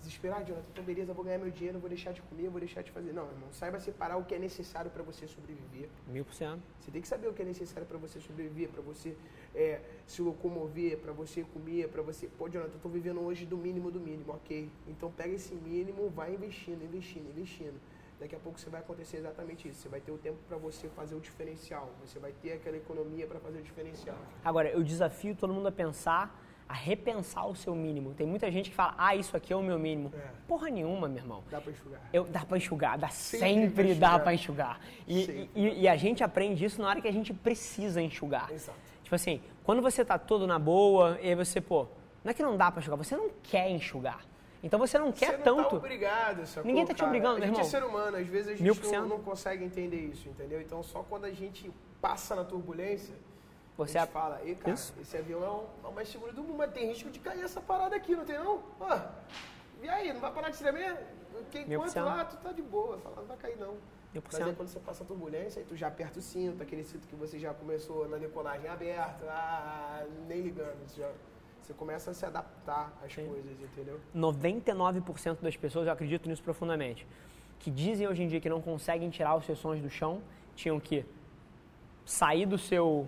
Desesperar, Jonathan, então beleza, vou ganhar meu dinheiro, vou deixar de comer, vou deixar de fazer. Não, irmão, saiba separar o que é necessário para você sobreviver. Mil por cento. Você tem que saber o que é necessário para você sobreviver, para você é, se locomover, para você comer, para você. Pô, Jonathan, eu tô vivendo hoje do mínimo do mínimo, ok? Então pega esse mínimo, vai investindo, investindo, investindo. Daqui a pouco você vai acontecer exatamente isso. Você vai ter o tempo para você fazer o diferencial. Você vai ter aquela economia para fazer o diferencial. Agora, eu desafio todo mundo a pensar, a repensar o seu mínimo. Tem muita gente que fala, ah, isso aqui é o meu mínimo. É. Porra nenhuma, meu irmão. Dá para enxugar. Eu, dá pra enxugar, dá Sempre sempre, pra dá pra enxugar. E, e, e a gente aprende isso na hora que a gente precisa enxugar. Exato. Tipo assim, quando você tá todo na boa, e aí você, pô, não é que não dá pra enxugar, você não quer enxugar. Então você não quer você não tanto. Tá obrigado, sacou, Ninguém tá te cara? obrigando, A meu gente irmão. é ser humano, às vezes a gente não, não consegue entender isso, entendeu? Então só quando a gente passa na turbulência, Você a fala, e cara, Isso. esse avião é o, é o mais seguro do mundo, mas tem risco de cair essa parada aqui, não tem não? Ah, e aí, não vai parar de se tremer? Enquanto cento. lá, tu tá de boa, fala, não vai cair não. Mil Mas aí quando você passa a turbulência, aí tu já aperta o cinto, aquele cinto que você já começou na decolagem aberto, ah, nem ligando, você, já, você começa a se adaptar às Sim. coisas, entendeu? 99% das pessoas, eu acredito nisso profundamente, que dizem hoje em dia que não conseguem tirar os seus sonhos do chão, tinham que sair do seu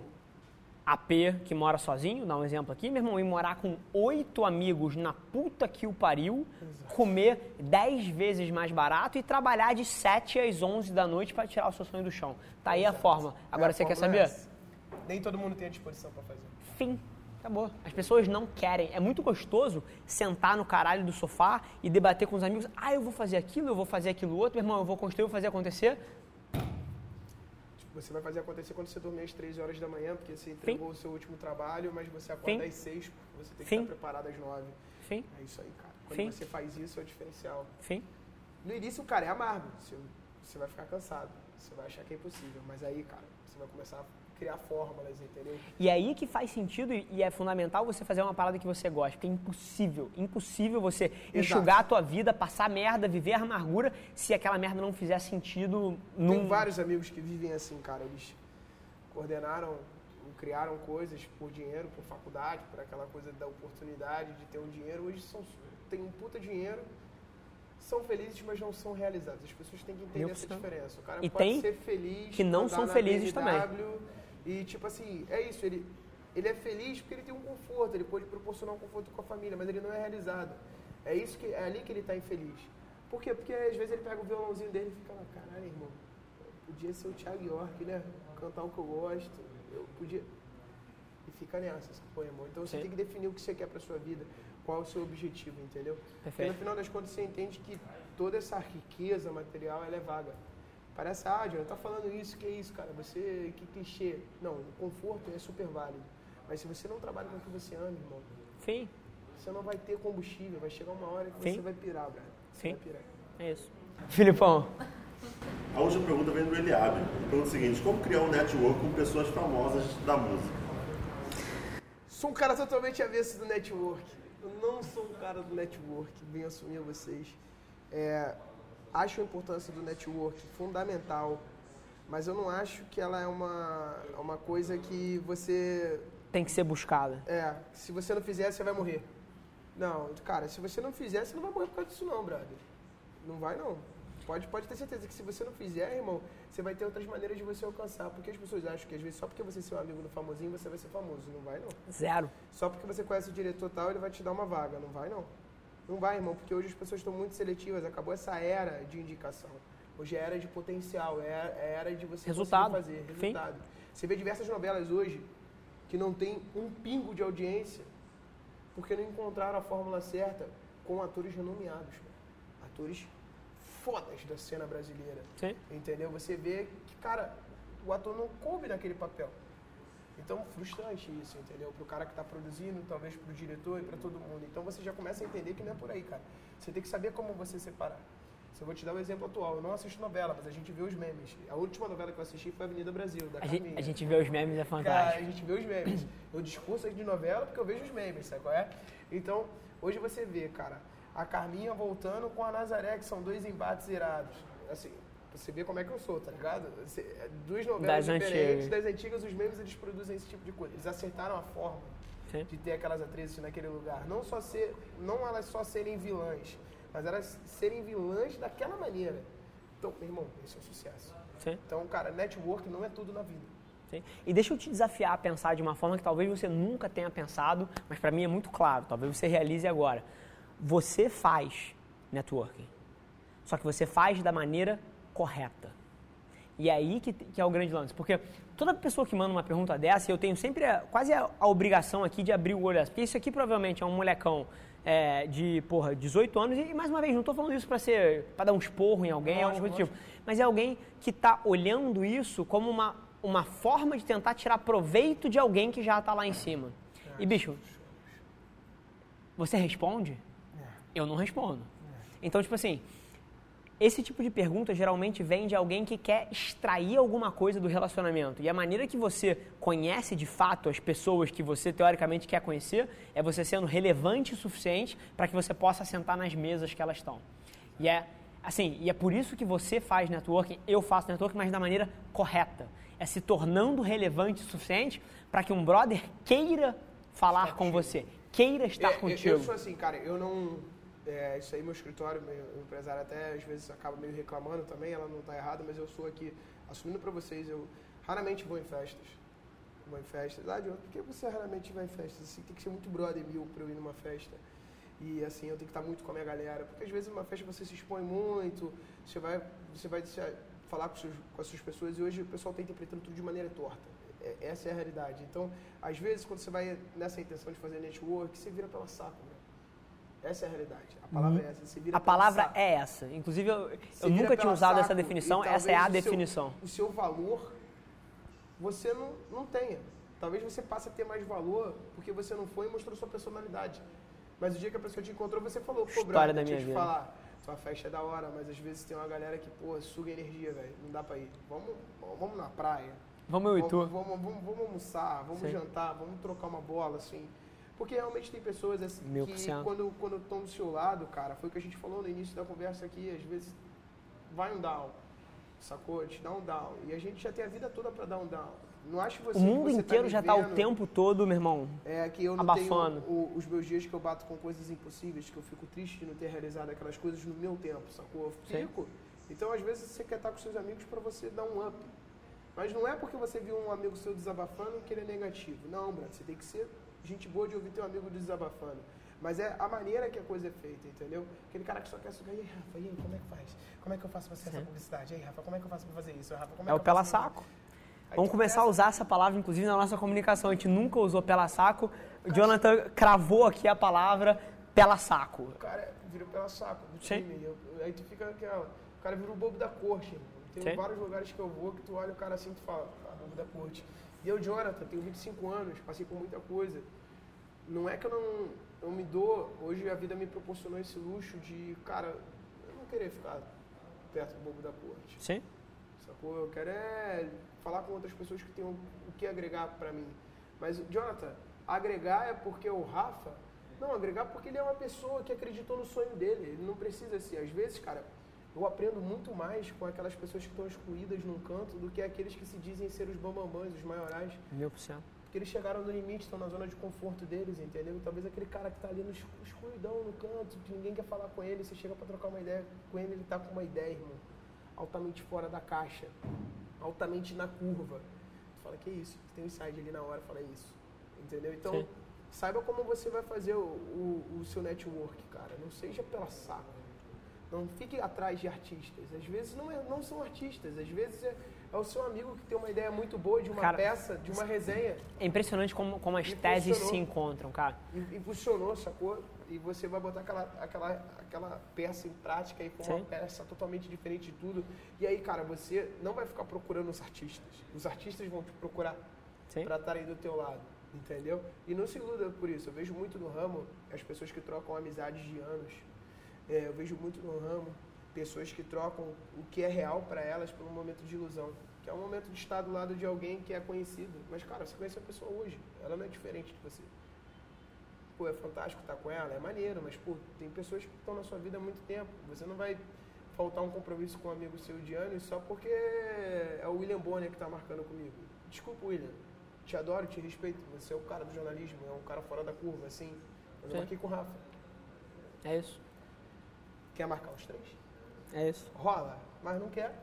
AP que mora sozinho, dá um exemplo aqui, meu irmão, e morar com oito amigos na puta que o pariu, comer dez vezes mais barato e trabalhar de 7 às 11 da noite para tirar o seu sonho do chão. Tá aí a forma. Agora É, você quer é saber? essa. Nem todo mundo tem a disposição pra fazer. Fim. Acabou. As pessoas não querem. É muito gostoso sentar no caralho do sofá e debater com os amigos. Ah, eu vou fazer aquilo, eu vou fazer aquilo outro, meu irmão, eu vou construir, eu vou fazer acontecer. Você vai fazer acontecer quando você dormir às 3 horas da manhã, porque você entregou o seu último trabalho, mas você acorda Fim. às 6, porque você tem que Fim. estar preparado às 9. Fim, É isso aí, cara. Quando Fim. você faz isso, é o diferencial. fim. No início, cara, é amargo. Você, você vai ficar cansado. Você vai achar que é impossível. Mas aí, cara, você vai começar a criar fórmulas, entendeu? E é aí que faz sentido e é fundamental você fazer uma parada que você gosta, porque é impossível, impossível você enxugar a tua vida, passar merda, viver a amargura, se aquela merda não fizer sentido Tem num... vários amigos que vivem assim, cara. Eles coordenaram, criaram coisas por dinheiro, por faculdade, por aquela coisa da oportunidade de ter um dinheiro. Hoje são, têm um puta dinheiro, são felizes, mas não são realizados. As pessoas têm que entender essa diferença. O cara E pode tem ser feliz, que não são felizes BMW, E tipo assim, é isso. Ele, ele é feliz porque ele tem um conforto, ele pode proporcionar um conforto com a família, mas ele não é realizado. É isso que é ali que ele está infeliz. Por quê? Porque às vezes ele pega o violãozinho dele e fica lá, caralho, irmão, podia ser o Thiago York, né? Cantar o que eu gosto, eu podia. E fica nessa, sacou, irmão? Então você Sim. tem que definir o que você quer pra sua vida, qual é o seu objetivo, entendeu? Porque Perfeito. no final das contas você entende que toda essa riqueza material ela é vaga. Parece, ah, Jonathan, tá falando isso, que é isso, cara? Você, que clichê. Não, o conforto é super válido. Mas se você não trabalha com o que você ama, irmão, Fim, você não vai ter combustível. Vai chegar uma hora que Sim. você vai pirar, velho. Você Sim. vai pirar. é isso. Filipão, A última pergunta vem do Eliabe. Pergunta o seguinte: como criar um network com pessoas famosas da música? Sou um cara totalmente avesso do network. Eu não sou um cara do network, venho assumir a vocês. É, acho a importância do network fundamental, mas eu não acho que ela é uma, uma coisa que você. tem que ser buscada. É, se você não fizer, você vai morrer. Não, cara, se você não fizer, você não vai morrer por causa disso, não, brother. Não vai, não. Pode, pode ter certeza que se você não fizer, irmão, você vai ter outras maneiras de você alcançar. Porque as pessoas acham que às vezes só porque você é seu amigo do famosinho, você vai ser famoso. Não vai, não. Zero. Só porque você conhece o diretor tal, ele vai te dar uma vaga. Não vai, não. Não vai, irmão, porque hoje as pessoas estão muito seletivas. Acabou essa era de indicação. Hoje é era de potencial, é é era de você Resultado. fazer. Fim. Resultado. Você vê diversas novelas hoje que não tem um pingo de audiência porque não encontraram a fórmula certa com atores renomeados. mano. Atores fodas da cena brasileira. Sim. Entendeu? Você vê que, cara, o ator não coube naquele papel. Então, frustrante isso, entendeu? Pro cara que tá produzindo, talvez pro diretor e para todo mundo. Então, você já começa a entender que não é por aí, cara. Você tem que saber como você separar. Se eu vou te dar um exemplo atual, eu não assisto novela, mas a gente vê os memes. A última novela que eu assisti foi Avenida Brasil, da A Carminha. gente, a gente vê os memes, é Cara, a fantástico. gente vê os memes. Eu discurso aqui de novela porque eu vejo os memes, sabe qual é? Então, hoje você vê, cara, a Carminha voltando com a Nazaré, que são dois embates irados. Assim, você vê como é que eu sou, tá ligado? É, duas novelas Das diferentes, antigas. das antigas, os memes eles produzem esse tipo de coisa. Eles acertaram a forma Sim. de ter aquelas atrizes naquele lugar. Não só ser, não elas só serem vilãs, mas elas serem vilãs daquela maneira. Então, meu irmão, esse é o sucesso. Sim. Então, cara, network não é tudo na vida. Sim. E deixa eu te desafiar a pensar de uma forma que talvez você nunca tenha pensado, mas para mim é muito claro, talvez você realize agora. Você faz networking, só que você faz da maneira correta. E é aí que, que é o grande lance, porque toda pessoa que manda uma pergunta dessa, eu tenho sempre a- quase a, a obrigação aqui de abrir o olho dessa, porque isso aqui provavelmente é um molecão é, de, porra, 18 anos, e mais uma vez, não estou falando isso para ser, para dar um esporro em alguém, Lógico, alguma coisa do tipo, mas é alguém que está olhando isso como uma, uma forma de tentar tirar proveito de alguém que já está lá em cima. E, bicho, você responde? Eu não respondo. Então, tipo assim, esse tipo de pergunta geralmente vem de alguém que quer extrair alguma coisa do relacionamento. E a maneira que você conhece de fato as pessoas que você teoricamente quer conhecer é você sendo relevante o suficiente para que você possa sentar nas mesas que elas estão. E é assim, e é por isso que você faz networking, eu faço networking, mas da maneira correta. É se tornando relevante o suficiente para que um brother queira falar com você, queira estar É, eu- contigo. Eu, sou assim, cara, eu não. É, isso aí, meu escritório, meu empresário até às vezes acaba meio reclamando também, ela não tá errada, mas eu sou aqui, assumindo pra vocês, eu raramente vou em festas. Vou em festas. Ah, Diogo, por que você raramente vai em festas? Assim, tem que ser muito brother meu pra eu ir numa festa. E assim, eu tenho que estar muito com a minha galera. Porque às vezes numa festa você se expõe muito, você vai, você vai se- falar com, seus, com as suas pessoas e hoje o pessoal está interpretando tudo de maneira torta. É- essa é a realidade. Então, às vezes, quando você vai nessa intenção de fazer network, você vira pela saco, né? Essa é a realidade. A palavra é essa. Você vira A palavra é essa. Inclusive, eu, eu nunca tinha usado essa saco definição, e essa é a talvez o seu- definição. o seu valor você não, não tenha. Talvez você passe a ter mais valor porque você não foi e mostrou sua personalidade. Mas o dia que a pessoa te encontrou, você falou, pô, História brother, da minha te vida. falar, sua festa é da hora, mas às vezes tem uma galera que, pô, suga energia, velho. Não dá pra ir. Vamos, vamos na praia. Vamos eu e tu. Vamos, vamos, vamos, vamos almoçar, vamos Sim. jantar, vamos trocar uma bola, assim. Porque realmente tem pessoas assim por que quando quando estão do seu lado, cara, foi o que a gente falou no início da conversa aqui, às vezes vai um down, sacou? Te dá um down. E a gente já tem a vida toda pra dar um down. Não acho que você O mundo você inteiro tá já tá o tempo todo, meu irmão. É que eu não abafando. tenho o- os meus dias que eu bato com coisas impossíveis, que eu fico triste de não ter realizado aquelas coisas no meu tempo, sacou? Eu Sim. fico. Então, às vezes, você quer estar com seus amigos para você dar um up. Mas não é porque você viu um amigo seu desabafando que ele é negativo. Não, Brad, você tem que ser gente boa de ouvir teu amigo desabafando. Mas é a maneira que a coisa é feita, entendeu? Aquele cara que só quer sugar, e aí, Rafa, e aí, como é que faz? Como é que eu faço pra ser essa publicidade? E aí, Rafa, como é que eu faço pra fazer isso? Rafa, como É o que eu pela saco. Aí Vamos começar a usar essa palavra, inclusive, na nossa comunicação. A gente nunca usou pela saco. O Jonathan cravou aqui a palavra pela saco. O cara vira pela saco do Sim. time. Eu- aí tu fica aquela. O cara vira o bobo da corte. Tem Sim. vários lugares que eu vou que tu olha o cara assim e tu fala, ah, bobo da corte. E eu, Jonathan, tenho 25 anos, passei por muita coisa. Não é que eu não eu me dou, hoje a vida me proporcionou esse luxo de, cara, eu não querer ficar perto do bobo da corte. Sim? Sacou? Eu quero é falar com outras pessoas que tenham o que agregar pra mim. Mas, Jonathan, agregar é porque o Rafa. Não, agregar porque ele é uma pessoa que acreditou no sonho dele. Ele não precisa ser. Às vezes, cara, eu aprendo muito mais com aquelas pessoas que estão excluídas num canto do que aqueles que se dizem ser os bambambãs, os maiorais. Mil por cento. Porque eles chegaram no limite, estão na zona de conforto deles, entendeu? E talvez aquele cara que tá ali no escu- escuridão, no canto, que ninguém quer falar com ele, você chega pra trocar uma ideia com ele, ele tá com uma ideia, irmão. Altamente fora da caixa. Altamente na curva. Tu fala, que isso? Tem um insight ali na hora, fala "É isso. Entendeu? Então, Sim. saiba como você vai fazer o, o, o seu network, cara. Não seja pela saco. Não fique atrás de artistas. Às vezes não, é- não são artistas. Às vezes é, é o seu amigo que tem uma ideia muito boa de uma Cara, peça, de uma resenha. É impressionante como, como as teses se encontram, cara. E, e funcionou, sacou? E você vai botar aquela, aquela, aquela peça em prática e for uma peça totalmente diferente de tudo. E aí, cara, você não vai ficar procurando os artistas. Os artistas vão te procurar. Pra estarem do teu lado, entendeu? E não se iluda por isso. Eu vejo muito no ramo as pessoas que trocam amizades de anos. É, eu vejo muito no ramo pessoas que trocam o que é real pra elas por um momento de ilusão. Que é um momento de estar do lado de alguém que é conhecido. Mas, cara, você conhece a pessoa hoje. Ela não é diferente de você. Pô, é fantástico estar com ela, é maneiro, mas, pô, tem pessoas que estão na sua vida há muito tempo. Você não vai faltar um compromisso com um amigo seu de anos só porque é o William Bonner que está marcando comigo. Desculpa, William. Te adoro, te respeito. Você é o cara do jornalismo, é um cara fora da curva, assim. Eu Sim. marquei com o Rafa. É isso. Quer marcar os três? É isso. Rola, mas não quer.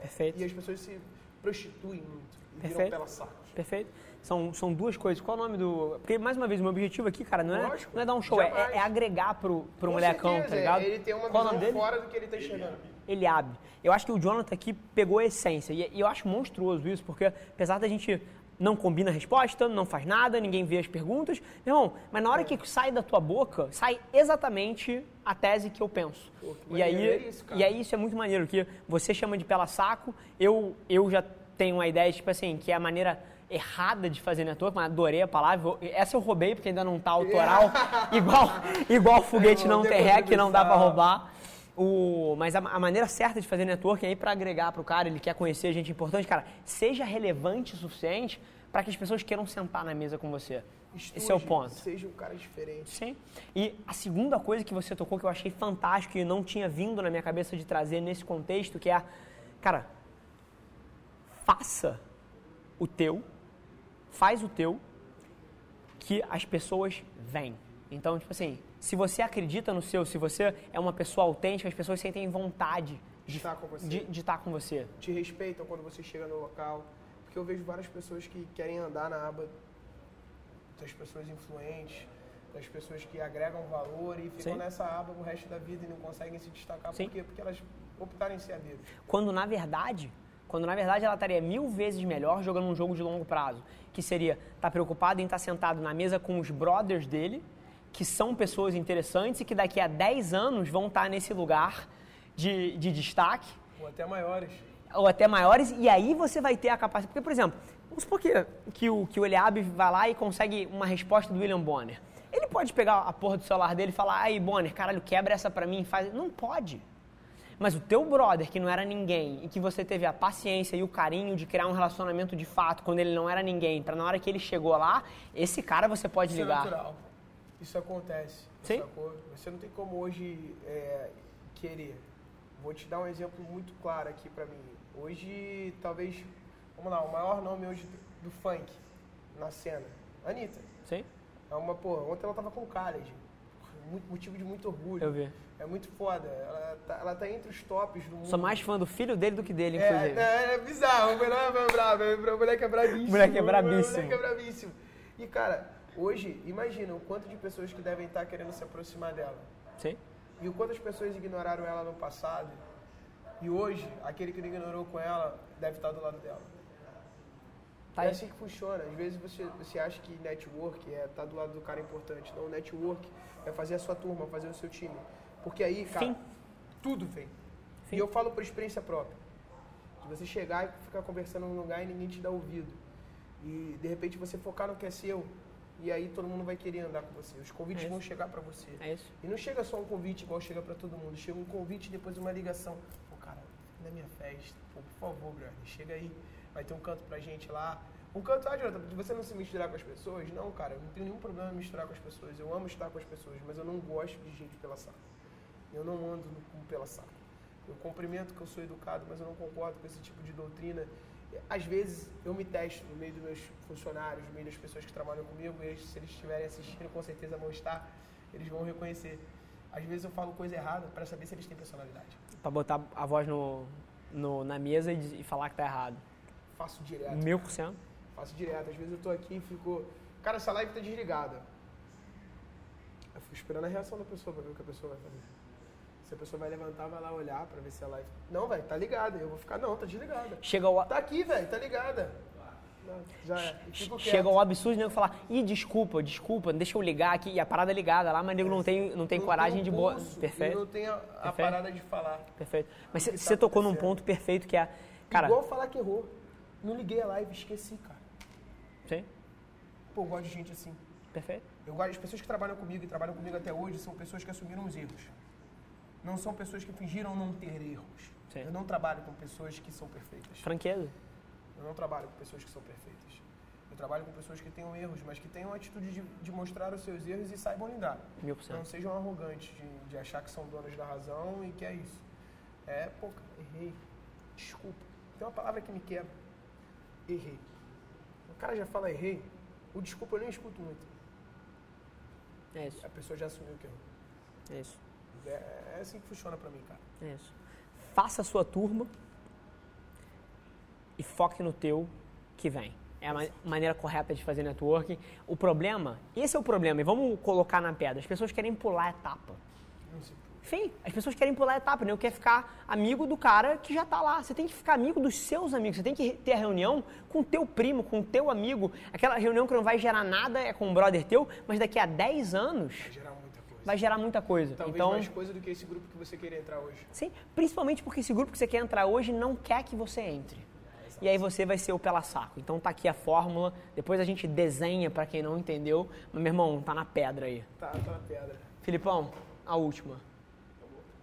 Perfeito. E as pessoas se prostituem muito e viram Perfeito. pela sacos. Perfeito. São, são duas coisas. Qual é o nome do. Porque, mais uma vez, o meu objetivo aqui, cara, não é, Lógico, não é dar um show, é, é agregar pro, pro Com molecão, certeza, tá ligado? Ele tem uma Qual o nome visão dele? fora do que ele está enxergando. ele abre. Eu acho que o Jonathan aqui pegou a essência. E, e eu acho monstruoso isso, porque apesar da gente não combina a resposta, não faz nada, ninguém vê as perguntas, meu irmão, mas na hora que sai da tua boca, sai exatamente a tese que eu penso. Pô, que e, aí, é isso, e aí isso é muito maneiro, que você chama de pela saco, eu, eu já tenho uma ideia, tipo assim, que é a maneira errada de fazer network, mas adorei a palavra. Essa eu roubei porque ainda não tá autoral, igual, igual foguete É, não tem tem rec, não dá pra contribuição. roubar. O, mas a, a maneira certa de fazer networking aí para agregar pro cara, ele quer conhecer gente importante, cara, seja relevante o suficiente para que as pessoas queiram sentar na mesa com você. Esse é o Estude, ponto. Seja um cara diferente. Sim. E a segunda coisa que você tocou que eu achei fantástico e não tinha vindo na minha cabeça de trazer nesse contexto, que é, cara, faça o teu, faz o teu, que as pessoas vêm. Então, tipo assim, se você acredita no seu, se você é uma pessoa autêntica, as pessoas sentem vontade de Estar com você. de- de estar com você. te respeitam quando você chega no local. Porque eu vejo várias pessoas que querem andar na aba das pessoas influentes, das pessoas que agregam valor e ficam Sim. nessa aba o resto da vida e não conseguem se destacar. Sim. Por quê? Porque elas optaram em ser amigos. Quando na verdade, quando na verdade ela estaria mil vezes melhor jogando um jogo de longo prazo, que seria estar preocupado em estar sentado na mesa com os brothers dele, que são pessoas interessantes e que daqui a 10 anos vão estar nesse lugar de, de destaque, Ou até maiores. Ou até maiores, e aí você vai ter a capacidade. Porque, por exemplo, vamos supor que, que, o, que o Eliabe vai lá e consegue uma resposta do William Bonner. Ele pode pegar a porra do celular dele e falar, aí, Bonner, caralho, quebra essa pra mim e faz. Não pode. Mas o teu brother, que não era ninguém, e que você teve a paciência e o carinho de criar um relacionamento de fato quando ele não era ninguém, pra na hora que ele chegou lá, esse cara você pode Isso é ligar. natural. Isso acontece. Sim. sacou? Você não tem como hoje é, querer. Vou te dar um exemplo muito claro aqui pra mim. Hoje, talvez, vamos lá, o maior nome hoje do, do funk na cena, Anitta. Sim? É uma, pô, ontem ela tava com o Khaled. Muito, motivo de muito orgulho. Eu vi. É muito foda. Ela tá, ela tá entre os tops do mundo. Sou mais fã do filho dele do que dele, É, inclusive. é, é bizarro, o moleque é brabo, o moleque é brabíssimo. O moleque é O brabíssimo. moleque é brabíssimo. E, cara, hoje, imagina o quanto de pessoas que devem estar querendo se aproximar dela. Sim? E o quantas pessoas ignoraram ela no passado. E hoje, aquele que não ignorou com ela deve estar do lado dela. Tá é assim que funciona. Às vezes você, você acha que network é estar do lado do cara importante. Não, network é fazer a sua turma, fazer o seu time. Porque aí, cara, Fim. tudo vem. Fim. E eu falo por experiência própria. De você chegar e ficar conversando num lugar e ninguém te dá ouvido. E de repente você focar no que é seu. E aí todo mundo vai querer andar com você. Os convites É vão chegar pra você. É. E não chega só um convite igual chega pra todo mundo. Chega um convite e depois uma ligação. Cara, na minha festa, pô, por favor, brother, chega aí. Vai ter um canto pra gente lá. Um canto, ah, Jonathan, você não se misturar com as pessoas? Não, cara, eu não tenho nenhum problema em misturar com as pessoas. Eu amo estar com as pessoas, mas eu não gosto de gente pela saco. Eu não ando no- pela saco. Eu cumprimento que eu sou educado, mas eu não concordo com esse tipo de doutrina. Às vezes eu me testo no meio dos meus funcionários, no meio das pessoas que trabalham comigo, e se eles estiverem assistindo, com certeza vão estar, eles vão reconhecer. Às vezes eu falo coisa errada para saber se eles têm personalidade. Pra botar a voz no, no- na mesa e, e falar que tá errado. Faço direto. Mil por cento. Faço direto. Às vezes eu tô aqui e fico. Cara, essa live tá desligada. Eu fico esperando a reação da pessoa pra ver o que a pessoa vai fazer. Se a pessoa vai levantar, vai lá olhar pra ver se a live. Não, velho, tá ligada. Eu vou ficar, não, tá desligada. Chega ao, Tá aqui, velho, tá ligada. Não, é. Chega ao absurdo de nego falar, ih, desculpa, desculpa, deixa eu ligar aqui. E a parada é ligada lá, mas nego não tem, não tem Não coragem tem de o boa. Perfeito. Não tem a, a parada de falar. Perfeito. Mas você tá tocou num ponto perfeito que é. Cara, Igual falar que errou. Não liguei a live, esqueci, cara. Sim, Pô, eu gosto de gente assim. perfeito. Eu gosto, as pessoas que trabalham comigo e trabalham comigo até hoje são pessoas que assumiram os erros. Não são pessoas que fingiram não ter erros. Sim. Eu não trabalho com pessoas que são perfeitas. Franqueza. Eu não trabalho com pessoas que são perfeitas. Eu trabalho com pessoas que tenham erros, mas que tenham a atitude de, de mostrar os seus erros e saibam lidar. Mil por Não cento. sejam arrogantes de, de achar que são donos da razão e que é isso. É, pô, errei. Desculpa. Tem uma palavra que me quebra. Errei. O cara já fala errei, o desculpa eu nem escuto muito. É isso, A pessoa já assumiu que errou. é isso, É, é assim que funciona pra mim, cara. é isso. Faça a sua turma e foque no teu que vem. É a ma- maneira correta de fazer networking. O problema, esse é o problema, e vamos colocar na pedra, as pessoas querem pular a etapa. Enfim, as pessoas querem pular a etapa, né? Eu quero ficar amigo do cara que já tá lá. Você tem que ficar amigo dos seus amigos. Você tem que ter a reunião com o teu primo, com o teu amigo. Aquela reunião que não vai gerar nada é com um brother teu, mas daqui a 10 anos Vai gerar muita coisa. vai gerar muita coisa. Talvez então, mais coisa do que esse grupo que você queria entrar hoje. sim, principalmente porque esse grupo que você quer entrar hoje não quer que você entre. E aí você vai ser o pela saco. Então tá aqui a fórmula. Depois a gente desenha pra quem não entendeu. Mas, meu irmão, tá na pedra aí. Tá, tá na pedra. Filipão, a última.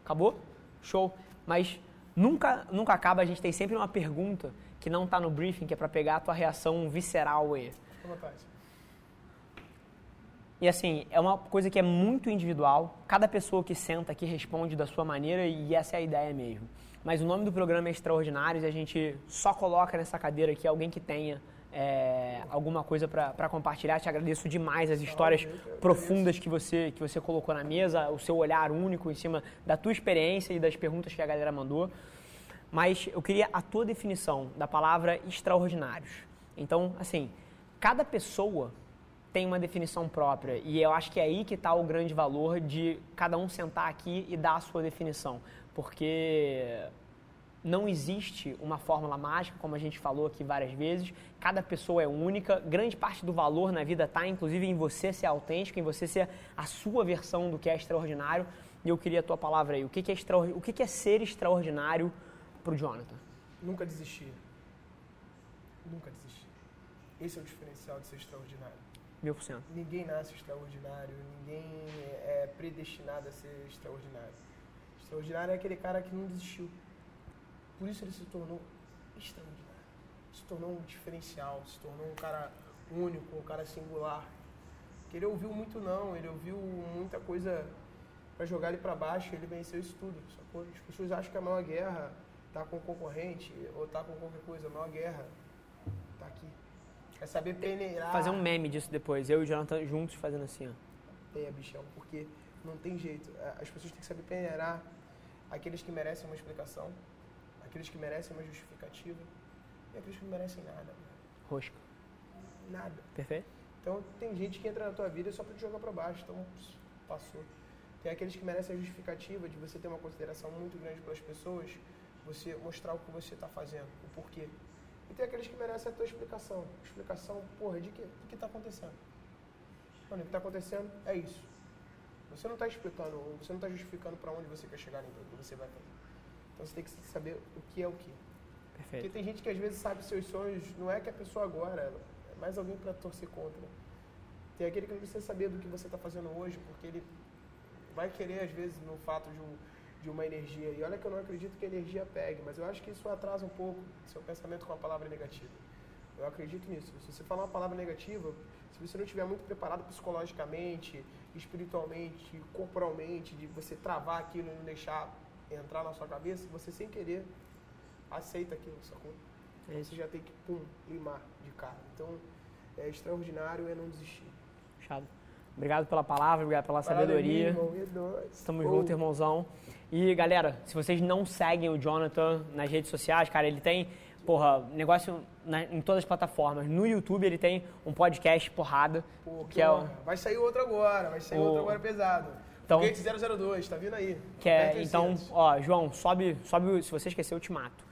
Acabou? Show. Mas nunca, nunca acaba, a gente tem sempre uma pergunta que não tá no briefing, que é pra pegar a tua reação visceral aí. Fica à vontade. E assim, é uma coisa que é muito individual. Cada pessoa que senta aqui responde da sua maneira e essa é a ideia mesmo. Mas o nome do programa é Extraordinários e a gente só coloca nessa cadeira aqui alguém que tenha é, alguma coisa para compartilhar. Te agradeço demais as histórias profundas que você, que você colocou na mesa, o seu olhar único em cima da tua experiência e das perguntas que a galera mandou. Mas eu queria a tua definição da palavra extraordinários. Então, assim, cada pessoa tem uma definição própria e eu acho que é aí que está o grande valor de cada um sentar aqui e dar a sua definição, porque não existe uma fórmula mágica, como a gente falou aqui várias vezes. Cada pessoa é única. Grande parte do valor na vida está, inclusive, em você ser autêntico, em você ser a sua versão do que é extraordinário. E eu queria a tua palavra aí. O que, que é, extraordi- o que, que é ser extraordinário para o Jonathan? Nunca desistir. Nunca desistir. Esse é o diferencial de ser extraordinário. Mil por cento. Ninguém nasce extraordinário, ninguém é predestinado a ser extraordinário. Extraordinário é aquele cara que não desistiu. Por isso ele se tornou extraordinário. Se tornou um diferencial, se tornou um cara único, um cara singular. Que ele ouviu muito não, ele ouviu muita coisa para jogar ele para baixo, ele venceu isso tudo. Sacou? As pessoas acham que a maior guerra tá com o concorrente ou tá com qualquer coisa. A maior guerra tá aqui. É saber peneirar. Fazer um meme disso depois. Eu e o Jonathan juntos fazendo assim, ó. É, bichão, porque não tem jeito. As pessoas têm que saber peneirar aqueles que merecem uma explicação, aqueles que merecem uma justificativa e aqueles que não merecem nada. Rosca. Nada. Perfeito? Então tem gente que entra na tua vida só pra te jogar pra baixo, então passou. Tem aqueles que merecem a justificativa de você ter uma consideração muito grande pelas pessoas, você mostrar o que você tá fazendo, o porquê. E tem aqueles que merecem a tua explicação. Explicação, porra, de quê? Do que tá acontecendo? Mano, o que tá acontecendo é isso. Você não está explicando, você não está justificando para onde você quer chegar nem o que você vai fazer. Então você tem que saber o que é o que. Porque Perfeito. tem gente que às vezes sabe seus sonhos, não é que a pessoa agora, é mais alguém para torcer contra. Tem aquele que não precisa saber do que você está fazendo hoje, porque ele vai querer às vezes no fato de, um, de uma energia. E olha que eu não acredito que a energia pegue, mas eu acho que isso atrasa um pouco seu pensamento com a palavra negativa. Eu acredito nisso. Se você falar uma palavra negativa, se você não estiver muito preparado psicologicamente, espiritualmente, corporalmente, de você travar aquilo e não deixar entrar na sua cabeça, você sem querer aceita aquilo, sacou? É Então você já tem que, pum, limar de cara. Então, é extraordinário é não desistir. Fechado. Obrigado pela palavra, obrigado pela Valeu, sabedoria. meu irmão, e nós. Tamo Pô, junto, irmãozão. E galera, se vocês não seguem o Jonathan nas redes sociais, cara, ele tem, porra, negócio na- em todas as plataformas. No YouTube ele tem um podcast porrada, Pô, que é o. Vai sair outro agora, vai sair O- outro agora pesado. Então- Foguete 002, tá vindo aí. que é, então, 300. ó, João, sobe, sobe, se você esquecer eu te mato.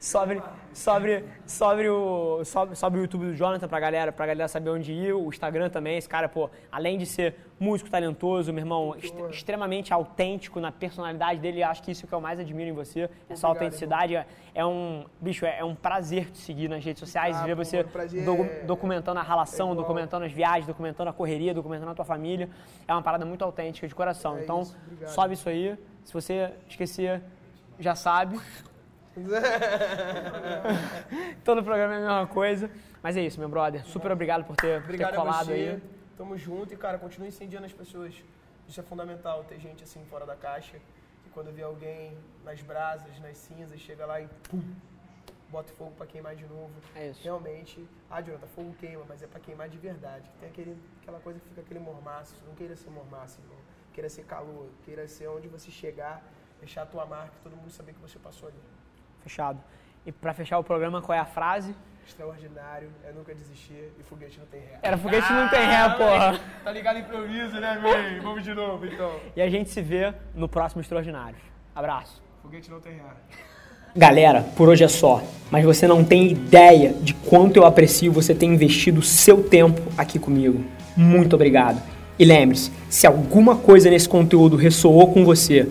Sobre, sobre, sobre, o, sobre, sobre o YouTube do Jonathan pra galera, pra galera saber onde ir, o Instagram também, esse cara, pô, além de ser músico talentoso, meu irmão, est extremamente autêntico na personalidade dele, acho que isso que eu mais admiro em você, Obrigado, essa autenticidade é, é, um, bicho, é, é, um prazer te seguir nas redes sociais, ah, ver você do, é documentando a relação, é documentando as viagens, documentando a correria, documentando a tua família, é uma parada muito autêntica de coração, é então isso, sobe isso aí, se você esquecer, já sabe, Todo programa é a mesma coisa. Mas é isso, meu brother. Super obrigado por ter, por ter colado aí. Tamo junto e, cara, continue incendiando as pessoas. Isso é fundamental, ter gente assim fora da caixa. Que quando vê alguém nas brasas, nas cinzas, chega lá e pum, bota fogo para queimar de novo. É isso. Realmente, ah, Jonathan, fogo queima, mas é para queimar de verdade. Tem aquele, aquela coisa que fica aquele mormaço. Não queira ser mormaço, irmão. Queira ser calor, queira ser onde você chegar, deixar a tua marca, todo mundo saber que você passou ali. Fechado. E para fechar o programa, qual é a frase? Extraordinário, é nunca desistir e foguete não tem ré. Era foguete ah, não tem ré, ah, porra. Tá ligado improviso, né, véi? Vamos de novo, então. E a gente se vê no próximo Extraordinários. Abraço. Foguete não tem ré. Galera, por hoje é só. Mas você não tem ideia de quanto eu aprecio você ter investido o seu tempo aqui comigo. Muito obrigado. E lembre-se, se alguma coisa nesse conteúdo ressoou com você,